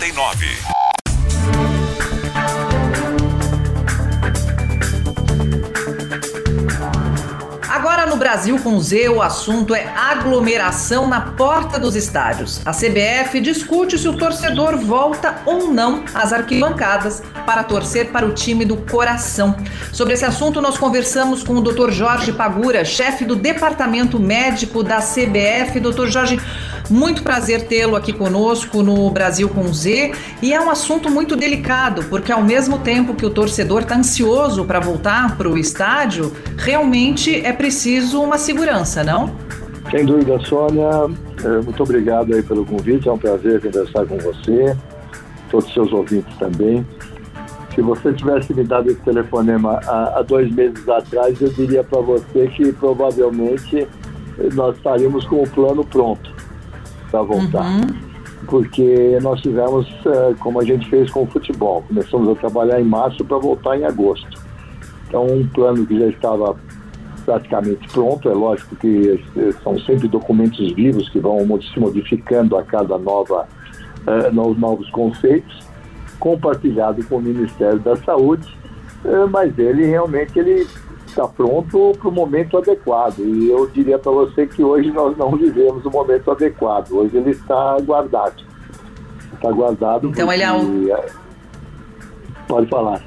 49. Agora no Brasil com Z, o assunto é aglomeração na porta dos estádios. A CBF discute se o torcedor volta ou não às arquibancadas para torcer para o time do coração. Sobre esse assunto, nós conversamos com o Dr. Jorge Pagura, chefe do Departamento Médico da CBF. Dr. Jorge, muito prazer tê-lo aqui conosco no Brasil com Z. E é um assunto muito delicado, porque ao mesmo tempo que o torcedor está ansioso para voltar para o estádio, realmente é preciso uma segurança, não? Sem dúvida, Sônia. É, muito obrigado aí pelo convite. É um prazer conversar com você, todos os seus ouvintes também. Se você tivesse me dado esse telefonema há, há dois meses atrás, eu diria para você que provavelmente nós estaríamos com o plano pronto para voltar. Uhum. Porque nós tivemos, uh, como a gente fez com o futebol, começamos a trabalhar em março para voltar em agosto. Então, um plano que já estava praticamente pronto, é lógico que eh, são sempre documentos vivos que vão se modificando a cada nova, uh, novos conceitos, compartilhado com o Ministério da Saúde, mas ele realmente ele está pronto para o momento adequado. E eu diria para você que hoje nós não vivemos o momento adequado. Hoje ele está guardado. Está guardado. Então ele é um... Pode falar.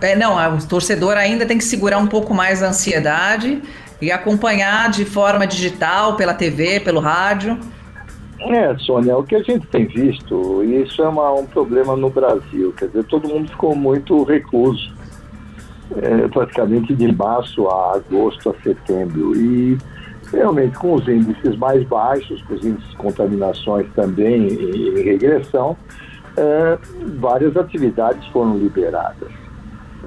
É, não, o torcedor ainda tem que segurar um pouco mais a ansiedade e acompanhar de forma digital, pela TV, pelo rádio. É, Sônia, o que a gente tem visto, e isso é uma, um problema no Brasil, quer dizer, todo mundo ficou muito recluso é, praticamente de março a agosto a setembro. E realmente com os índices mais baixos, com os índices de contaminações também em regressão, é, várias atividades foram liberadas.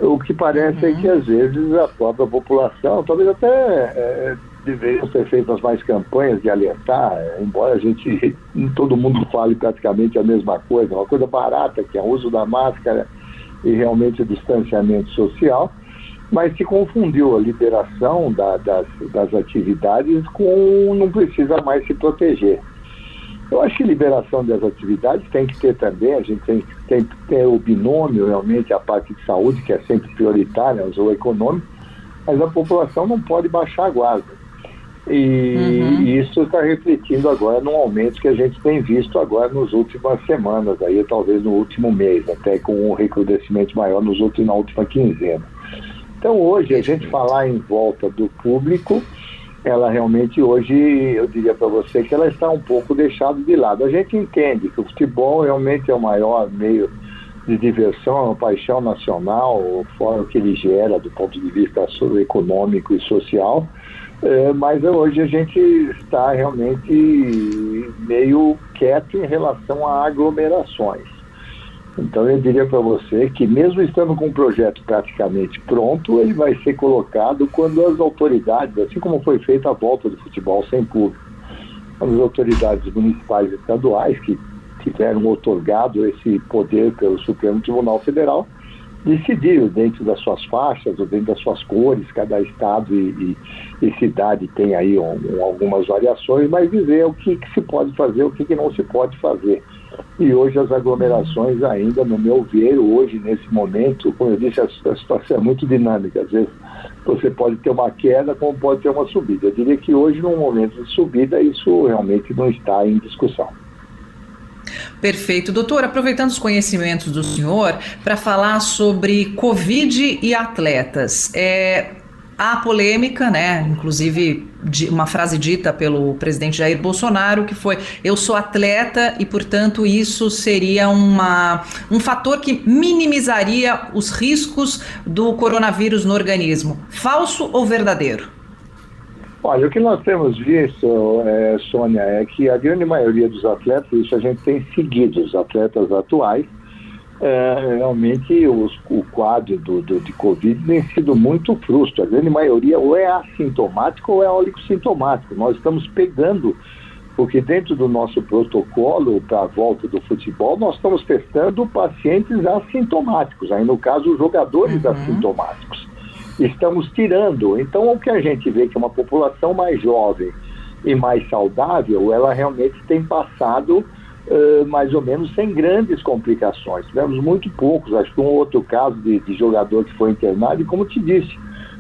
O que parece uhum. é que às vezes a própria população, talvez até é, deveriam ser feitas mais campanhas de alertar, embora a gente, todo mundo fale praticamente a mesma coisa, uma coisa barata, que é o uso da máscara, e realmente o distanciamento social, mas se confundiu a liberação da, das, das atividades com não precisa mais se proteger. Eu acho que liberação das atividades tem que ter também, a gente tem, tem que ter o binômio realmente, a parte de saúde, que é sempre prioritária, o econômico, mas a população não pode baixar a guarda. E uhum. isso está refletindo agora num aumento que a gente tem visto agora nas últimas semanas, aí talvez no último mês, até com um recrudescimento maior nos últimos, na última quinzena. Então hoje a gente falar em volta do público, ela realmente hoje, eu diria para você que ela está um pouco deixada de lado. A gente entende que o futebol realmente é o maior meio de diversão, é uma paixão nacional, fora o que ele gera do ponto de vista econômico e social, é, mas hoje a gente está realmente meio quieto em relação a aglomerações. Então eu diria para você que mesmo estando com o projeto praticamente pronto, ele vai ser colocado quando as autoridades, assim como foi feita a volta do futebol sem público, as autoridades municipais e estaduais que tiveram otorgado esse poder pelo Supremo Tribunal Federal, decidir dentro das suas faixas ou dentro das suas cores, cada estado e, e, e cidade tem aí um, algumas variações, mas dizer o que, que se pode fazer, o que, que não se pode fazer. E hoje as aglomerações ainda, no meu ver, hoje, nesse momento, como eu disse, a, a situação é muito dinâmica. Às vezes você pode ter uma queda, como pode ter uma subida. Eu diria que hoje, num momento de subida, isso realmente não está em discussão. Perfeito. Doutor, aproveitando os conhecimentos do senhor para falar sobre Covid e atletas. É, há polêmica, né? Inclusive uma frase dita pelo presidente Jair Bolsonaro que foi: "Eu sou atleta e, portanto, isso seria uma, um fator que minimizaria os riscos do coronavírus no organismo". Falso ou verdadeiro? Olha, o que nós temos visto, é, Sônia, é que a grande maioria dos atletas, isso a gente tem seguido, os atletas atuais, é, realmente os, o quadro do, do, de Covid tem sido muito frustro. A grande maioria ou é assintomático ou é oligossintomático. Nós estamos pegando, porque dentro do nosso protocolo para a volta do futebol, nós estamos testando pacientes assintomáticos, aí no caso, os jogadores uhum. assintomáticos estamos tirando. Então, o que a gente vê que é uma população mais jovem e mais saudável, ela realmente tem passado uh, mais ou menos sem grandes complicações. Tivemos muito poucos, acho que um outro caso de, de jogador que foi internado, e como te disse,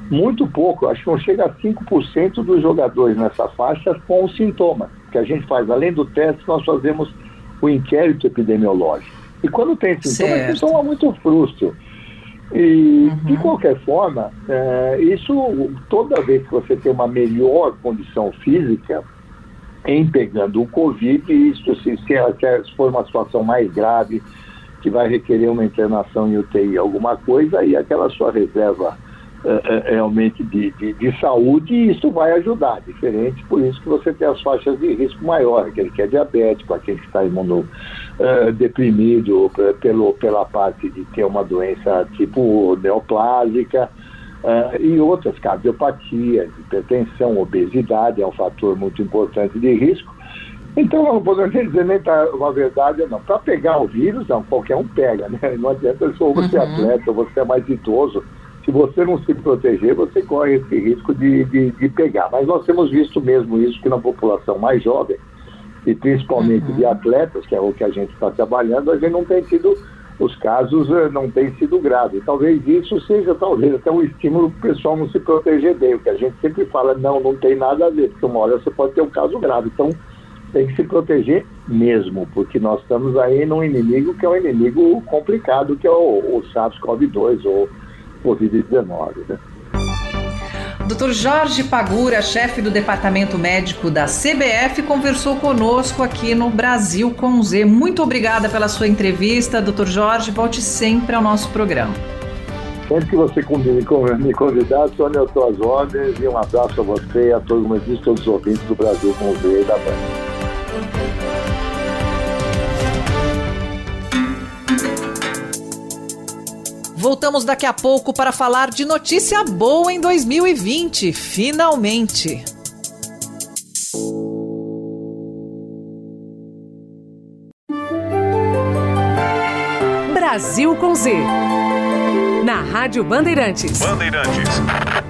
muito pouco, acho que não chega a 5% dos jogadores nessa faixa com sintomas. Que a gente faz, além do teste, nós fazemos o inquérito epidemiológico. E quando tem sintomas, é sintoma muito frustro. E, uhum. de qualquer forma, é, isso, toda vez que você tem uma melhor condição física, em pegando o Covid, isso se, se for uma situação mais grave, que vai requerer uma internação em UTI, alguma coisa, e aquela sua reserva é, realmente de, de, de, saúde, isso vai ajudar. Diferente, por isso que você tem as faixas de risco maior, aquele que é diabético, aquele que está imunodeprimido pelo, pela parte de ter uma doença tipo neoplásica. Uh, e outras, cardiopatias, hipertensão, obesidade é um fator muito importante de risco. Então, não podemos dizer nem tá uma verdade não. Para pegar o vírus, não, qualquer um pega, né? Não adianta se você é uhum. atleta, ou você é mais idoso, se você não se proteger, você corre esse risco de, de, de, pegar. Mas nós temos visto mesmo isso que na população mais jovem, e principalmente uhum. de atletas, que é o que a gente está trabalhando, a gente não tem tido, os casos eh, não têm sido graves. Talvez isso seja, talvez, até um estímulo para o pessoal não se proteger bem, porque a gente sempre fala, não, não tem nada a ver, porque uma hora você pode ter um caso grave. Então, tem que se proteger mesmo, porque nós estamos aí num inimigo que é um inimigo complicado, que é o, o SARS-CoV-2, ou Covid-19. Né? Dr. Jorge Pagura, chefe do Departamento Médico da CBF, conversou conosco aqui no Brasil com Z. Muito obrigada pela sua entrevista, Dr. Jorge. Volte sempre ao nosso programa. Sempre que você me convidar, Sônia, eu estou às ordens e um abraço a você e a todos, todos os ouvintes do Brasil com Z e da Band. Voltamos daqui a pouco para falar de notícia boa em 2020, finalmente. Brasil com Z. Na Rádio Bandeirantes. Bandeirantes.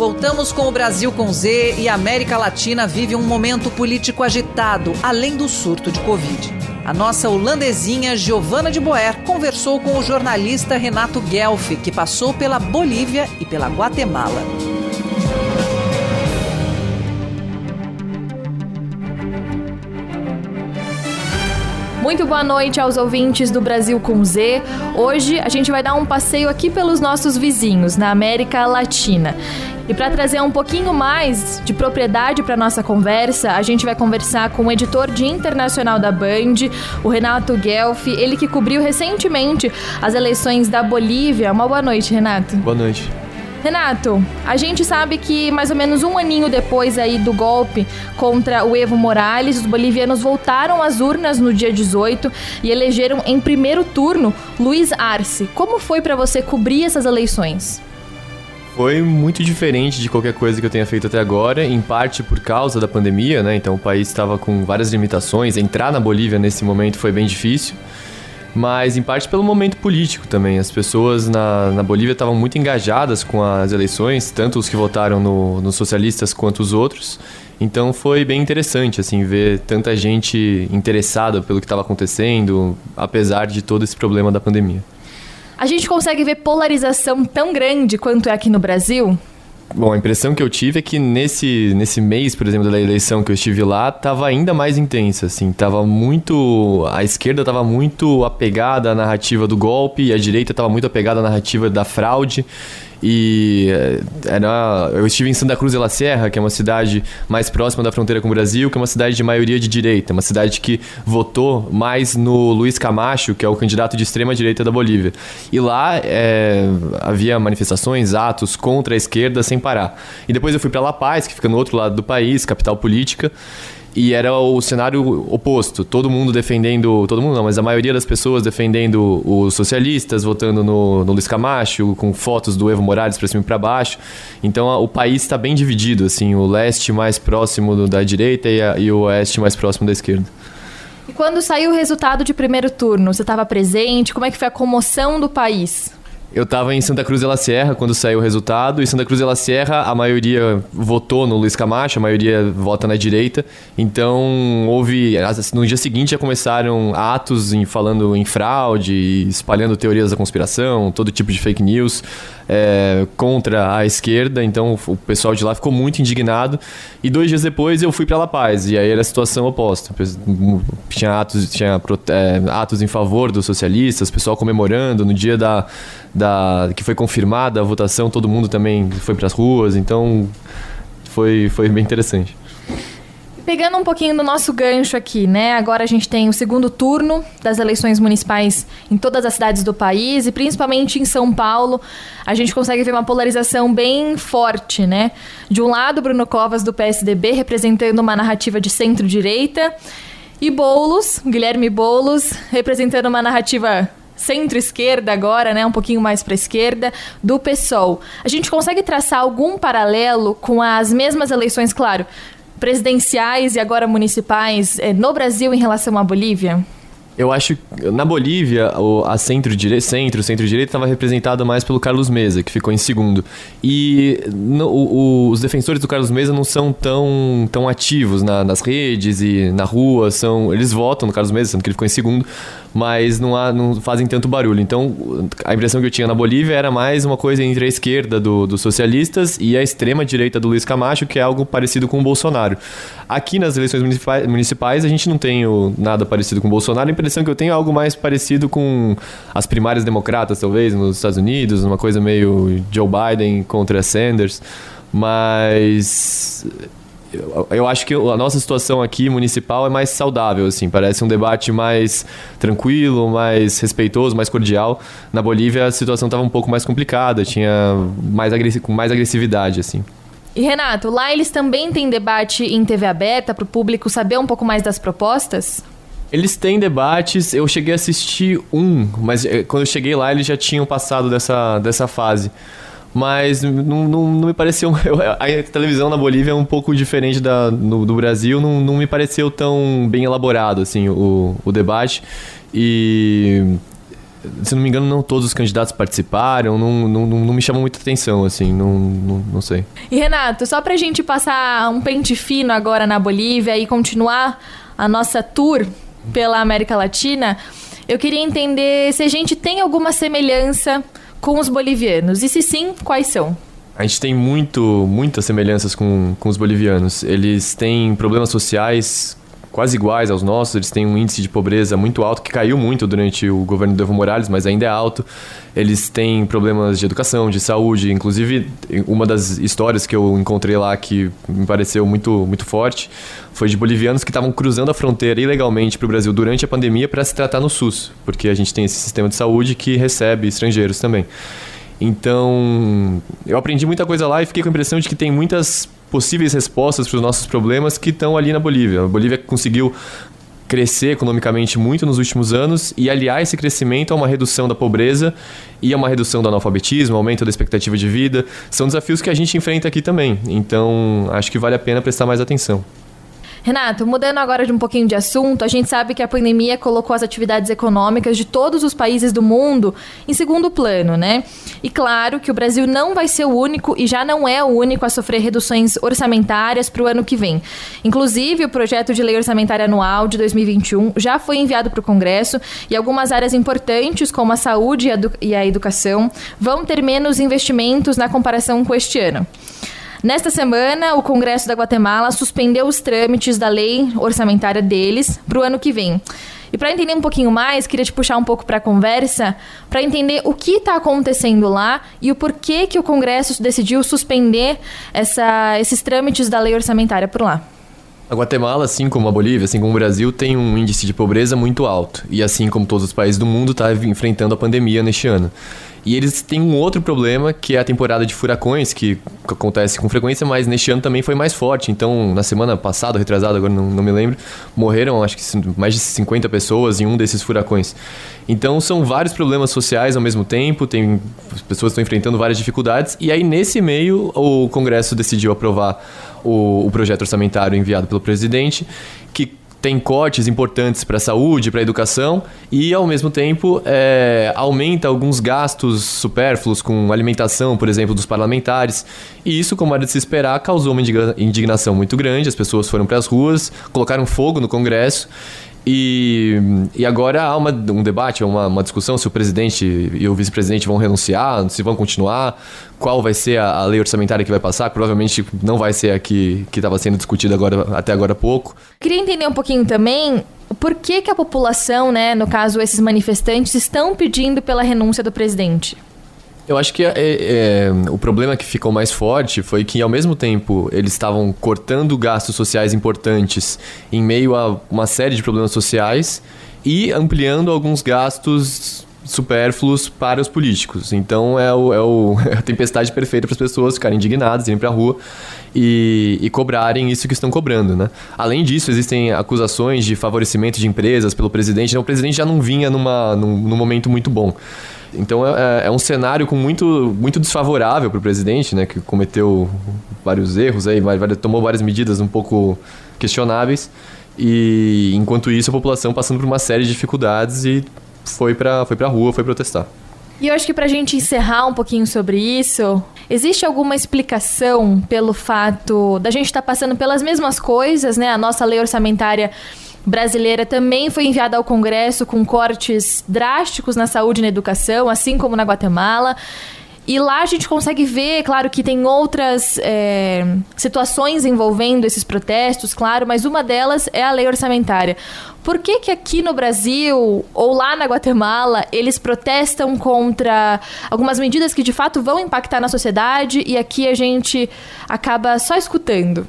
Voltamos com o Brasil com Z e a América Latina vive um momento político agitado, além do surto de Covid. A nossa holandesinha Giovana de Boer conversou com o jornalista Renato Guelfi, que passou pela Bolívia e pela Guatemala. Muito boa noite aos ouvintes do Brasil com Z. Hoje a gente vai dar um passeio aqui pelos nossos vizinhos, na América Latina. E para trazer um pouquinho mais de propriedade para nossa conversa, a gente vai conversar com o editor de internacional da Band, o Renato Guelfi, ele que cobriu recentemente as eleições da Bolívia. Uma boa noite, Renato. Boa noite. Renato, a gente sabe que mais ou menos um aninho depois aí do golpe contra o Evo Morales, os bolivianos voltaram às urnas no dia 18 e elegeram em primeiro turno Luiz Arce. Como foi para você cobrir essas eleições? Foi muito diferente de qualquer coisa que eu tenha feito até agora, em parte por causa da pandemia, né? Então o país estava com várias limitações. Entrar na Bolívia nesse momento foi bem difícil mas em parte pelo momento político também. As pessoas na, na Bolívia estavam muito engajadas com as eleições, tanto os que votaram nos no socialistas quanto os outros. Então foi bem interessante assim ver tanta gente interessada pelo que estava acontecendo, apesar de todo esse problema da pandemia. A gente consegue ver polarização tão grande quanto é aqui no Brasil? Bom, a impressão que eu tive é que nesse, nesse mês, por exemplo, da eleição que eu estive lá, tava ainda mais intensa, assim. Tava muito... A esquerda tava muito apegada à narrativa do golpe a direita tava muito apegada à narrativa da fraude. E eh, era, eu estive em Santa Cruz de la Serra, que é uma cidade mais próxima da fronteira com o Brasil, que é uma cidade de maioria de direita, uma cidade que votou mais no Luiz Camacho, que é o candidato de extrema direita da Bolívia. E lá é, havia manifestações, atos contra a esquerda sem parar. E depois eu fui para La Paz, que fica no outro lado do país, capital política e era o cenário oposto. Todo mundo defendendo. Todo mundo não, mas a maioria das pessoas defendendo os socialistas, votando no, no Luiz Camacho, com fotos do Evo Morales para cima e para baixo. Então a, o país está bem dividido, assim, o leste mais próximo do, da direita e, a, e o oeste mais próximo da esquerda. E quando saiu o resultado de primeiro turno, você estava presente? Como é que foi a comoção do país? Eu estava em Santa Cruz de la Sierra quando saiu o resultado, e Santa Cruz de la Sierra a maioria votou no Luiz Camacho, a maioria vota na direita. Então houve. No dia seguinte já começaram atos em, falando em fraude, espalhando teorias da conspiração, todo tipo de fake news é, contra a esquerda. Então o pessoal de lá ficou muito indignado. E dois dias depois eu fui para La Paz, e aí era a situação oposta. Tinha atos, tinha, é, atos em favor dos socialistas, pessoal comemorando no dia da da que foi confirmada a votação, todo mundo também foi para as ruas, então foi, foi bem interessante. Pegando um pouquinho do nosso gancho aqui, né? Agora a gente tem o segundo turno das eleições municipais em todas as cidades do país e principalmente em São Paulo. A gente consegue ver uma polarização bem forte, né? De um lado, Bruno Covas do PSDB representando uma narrativa de centro-direita e Boulos, Guilherme Boulos, representando uma narrativa centro-esquerda agora, né, um pouquinho mais para esquerda, do PSOL. A gente consegue traçar algum paralelo com as mesmas eleições, claro, presidenciais e agora municipais eh, no Brasil em relação à Bolívia? Eu acho que na Bolívia, a centro-direita, centro, centro-direita estava representada mais pelo Carlos Mesa, que ficou em segundo. E no, o, os defensores do Carlos Mesa não são tão, tão ativos na, nas redes e na rua, são eles votam no Carlos Mesa, sendo que ele ficou em segundo, mas não, há, não fazem tanto barulho. Então, a impressão que eu tinha na Bolívia era mais uma coisa entre a esquerda do, dos socialistas e a extrema-direita do Luiz Camacho, que é algo parecido com o Bolsonaro. Aqui nas eleições municipais, municipais a gente não tem nada parecido com o Bolsonaro, a impressão que eu tenho é algo mais parecido com as primárias democratas, talvez, nos Estados Unidos, uma coisa meio Joe Biden contra Sanders. Mas eu acho que a nossa situação aqui municipal é mais saudável, assim, parece um debate mais tranquilo, mais respeitoso, mais cordial. Na Bolívia a situação estava um pouco mais complicada, tinha mais com mais agressividade, assim. E Renato, lá eles também têm debate em TV aberta para o público saber um pouco mais das propostas? Eles têm debates, eu cheguei a assistir um, mas eh, quando eu cheguei lá eles já tinham passado dessa, dessa fase mas não, não, não me pareceu. A televisão na Bolívia é um pouco diferente da, no, do Brasil, não, não me pareceu tão bem elaborado assim, o, o debate. E se não me engano, não todos os candidatos participaram, não, não, não me chamou muita atenção, assim, não, não, não sei. E Renato, só pra gente passar um pente fino agora na Bolívia e continuar a nossa tour pela América Latina, eu queria entender se a gente tem alguma semelhança com os bolivianos? E se sim, quais são? A gente tem muito, muitas semelhanças com, com os bolivianos. Eles têm problemas sociais quase iguais aos nossos, eles têm um índice de pobreza muito alto, que caiu muito durante o governo do Evo Morales, mas ainda é alto. Eles têm problemas de educação, de saúde, inclusive uma das histórias que eu encontrei lá que me pareceu muito, muito forte foi de bolivianos que estavam cruzando a fronteira ilegalmente para o Brasil durante a pandemia para se tratar no SUS, porque a gente tem esse sistema de saúde que recebe estrangeiros também. Então, eu aprendi muita coisa lá e fiquei com a impressão de que tem muitas possíveis respostas para os nossos problemas que estão ali na Bolívia. A Bolívia conseguiu crescer economicamente muito nos últimos anos e aliar esse crescimento a uma redução da pobreza e a uma redução do analfabetismo, aumento da expectativa de vida. São desafios que a gente enfrenta aqui também. Então, acho que vale a pena prestar mais atenção. Renato, mudando agora de um pouquinho de assunto, a gente sabe que a pandemia colocou as atividades econômicas de todos os países do mundo em segundo plano, né? E claro que o Brasil não vai ser o único e já não é o único a sofrer reduções orçamentárias para o ano que vem. Inclusive, o projeto de lei orçamentária anual de 2021 já foi enviado para o Congresso e algumas áreas importantes, como a saúde e a educação, vão ter menos investimentos na comparação com este ano. Nesta semana, o Congresso da Guatemala suspendeu os trâmites da lei orçamentária deles para o ano que vem. E para entender um pouquinho mais, queria te puxar um pouco para a conversa, para entender o que está acontecendo lá e o porquê que o Congresso decidiu suspender essa, esses trâmites da lei orçamentária por lá. A Guatemala, assim como a Bolívia, assim como o Brasil, tem um índice de pobreza muito alto. E assim como todos os países do mundo, está enfrentando a pandemia neste ano. E eles têm um outro problema, que é a temporada de furacões, que acontece com frequência, mas neste ano também foi mais forte. Então, na semana passada, retrasada, agora não, não me lembro, morreram acho que mais de 50 pessoas em um desses furacões. Então, são vários problemas sociais ao mesmo tempo, tem as pessoas estão enfrentando várias dificuldades, e aí nesse meio o Congresso decidiu aprovar o, o projeto orçamentário enviado pelo presidente, que tem cortes importantes para a saúde, para a educação e, ao mesmo tempo, é, aumenta alguns gastos supérfluos com alimentação, por exemplo, dos parlamentares. E isso, como era de se esperar, causou uma indignação muito grande. As pessoas foram para as ruas, colocaram fogo no Congresso e, e agora há uma, um debate, uma, uma discussão se o presidente e o vice-presidente vão renunciar, se vão continuar, qual vai ser a, a, lei orçamentária que vai passar. Provavelmente não vai ser a que estava sendo discutida agora, até agora há pouco. Queria entender um pouquinho também por que, que a população, né, no caso esses manifestantes, estão pedindo pela renúncia do presidente. Eu acho que é, é, o problema que ficou mais forte foi que, ao mesmo tempo, eles estavam cortando gastos sociais importantes em meio a uma série de problemas sociais e ampliando alguns gastos supérfluos para os políticos. Então é, o, é, o, é a tempestade perfeita para as pessoas ficarem indignadas, irem para a rua e, e, cobrarem isso que estão cobrando. Né? Além disso, existem acusações de favorecimento de empresas pelo presidente. Então, o presidente já não vinha numa, num, num momento muito bom. Então é, é, é um cenário com muito, muito desfavorável para o presidente, né, que cometeu vários erros aí, tomou várias medidas um pouco questionáveis. E enquanto isso, a população passando por uma série de dificuldades e foi para foi a rua, foi protestar. E eu acho que para a gente encerrar um pouquinho sobre isso, existe alguma explicação pelo fato da gente estar tá passando pelas mesmas coisas, né? A nossa lei orçamentária brasileira também foi enviada ao Congresso com cortes drásticos na saúde e na educação, assim como na Guatemala. E lá a gente consegue ver, claro que tem outras é, situações envolvendo esses protestos, claro, mas uma delas é a lei orçamentária. Por que, que aqui no Brasil ou lá na Guatemala eles protestam contra algumas medidas que de fato vão impactar na sociedade e aqui a gente acaba só escutando?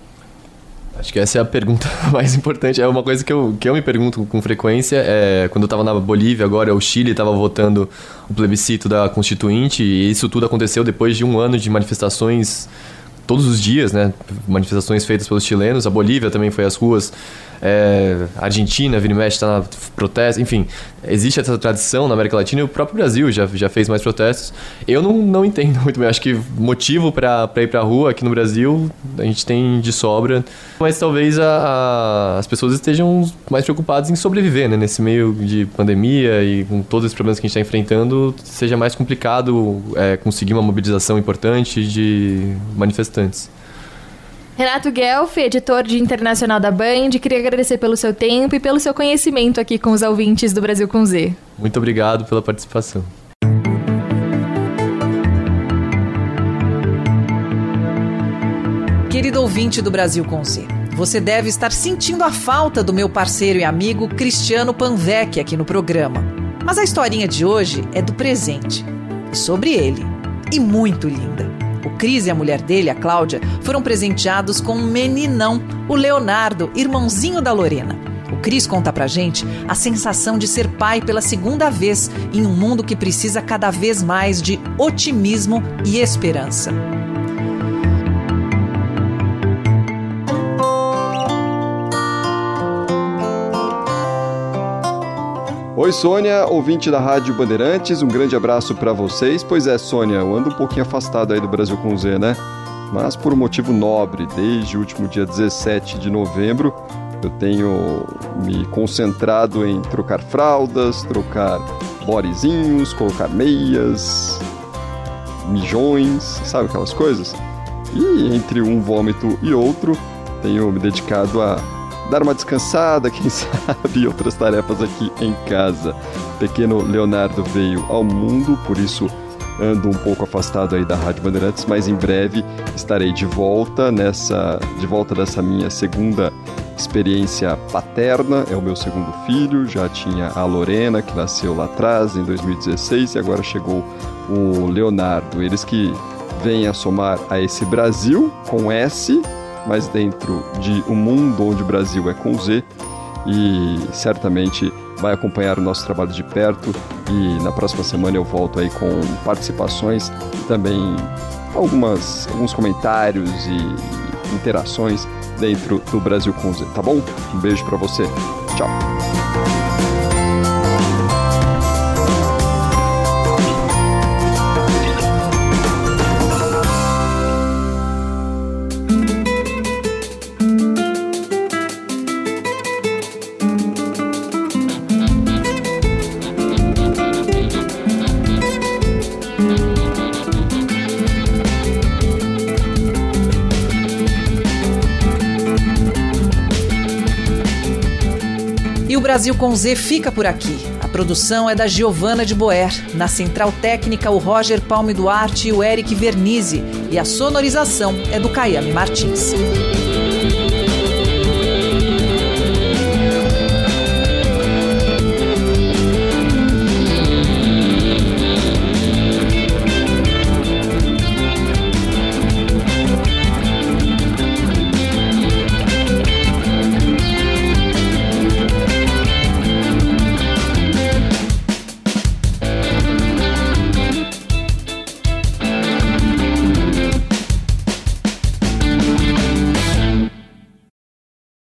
Acho que essa é a pergunta mais importante. É uma coisa que eu, que eu me pergunto com frequência. É, quando eu estava na Bolívia, agora o Chile estava votando o plebiscito da Constituinte, e isso tudo aconteceu depois de um ano de manifestações todos os dias, né? Manifestações feitas pelos chilenos. A Bolívia também foi às ruas é, Argentina, vira e mexe, está na protesto, enfim, existe essa tradição na América Latina e o próprio Brasil já, já fez mais protestos. Eu não, não entendo muito bem, acho que motivo para ir para a rua aqui no Brasil a gente tem de sobra, mas talvez a, a, as pessoas estejam mais preocupadas em sobreviver, né? Nesse meio de pandemia e com todos os problemas que a gente está enfrentando, seja mais complicado é, conseguir uma mobilização importante de manifestantes. Renato Guelf, editor de internacional da Band, queria agradecer pelo seu tempo e pelo seu conhecimento aqui com os ouvintes do Brasil com Z. Muito obrigado pela participação. Querido ouvinte do Brasil com Z, você deve estar sentindo a falta do meu parceiro e amigo Cristiano Panvec aqui no programa. Mas a historinha de hoje é do presente e sobre ele, e muito linda. O Cris e a mulher dele, a Cláudia, foram presenteados com um meninão, o Leonardo, irmãozinho da Lorena. O Cris conta pra gente a sensação de ser pai pela segunda vez em um mundo que precisa cada vez mais de otimismo e esperança. Oi, Sônia, ouvinte da Rádio Bandeirantes, um grande abraço para vocês. Pois é, Sônia, eu ando um pouquinho afastado aí do Brasil com Z, né? Mas por um motivo nobre, desde o último dia 17 de novembro, eu tenho me concentrado em trocar fraldas, trocar borezinhos, colocar meias, mijões, sabe aquelas coisas? E entre um vômito e outro, tenho me dedicado a dar uma descansada, quem sabe, outras tarefas aqui em casa. Pequeno Leonardo veio ao mundo, por isso ando um pouco afastado aí da Rádio Bandeirantes, mas em breve estarei de volta nessa de volta dessa minha segunda experiência paterna, é o meu segundo filho, já tinha a Lorena que nasceu lá atrás em 2016 e agora chegou o Leonardo, eles que vêm a somar a esse Brasil com S mas dentro de um mundo onde o Brasil é com Z e certamente vai acompanhar o nosso trabalho de perto e na próxima semana eu volto aí com participações e também algumas, alguns comentários e interações dentro do Brasil com Z, tá bom? Um beijo para você. Tchau. Brasil com Z fica por aqui. A produção é da Giovana de Boer. Na central técnica, o Roger Palme Duarte e o Eric Vernizzi. E a sonorização é do Caiame Martins.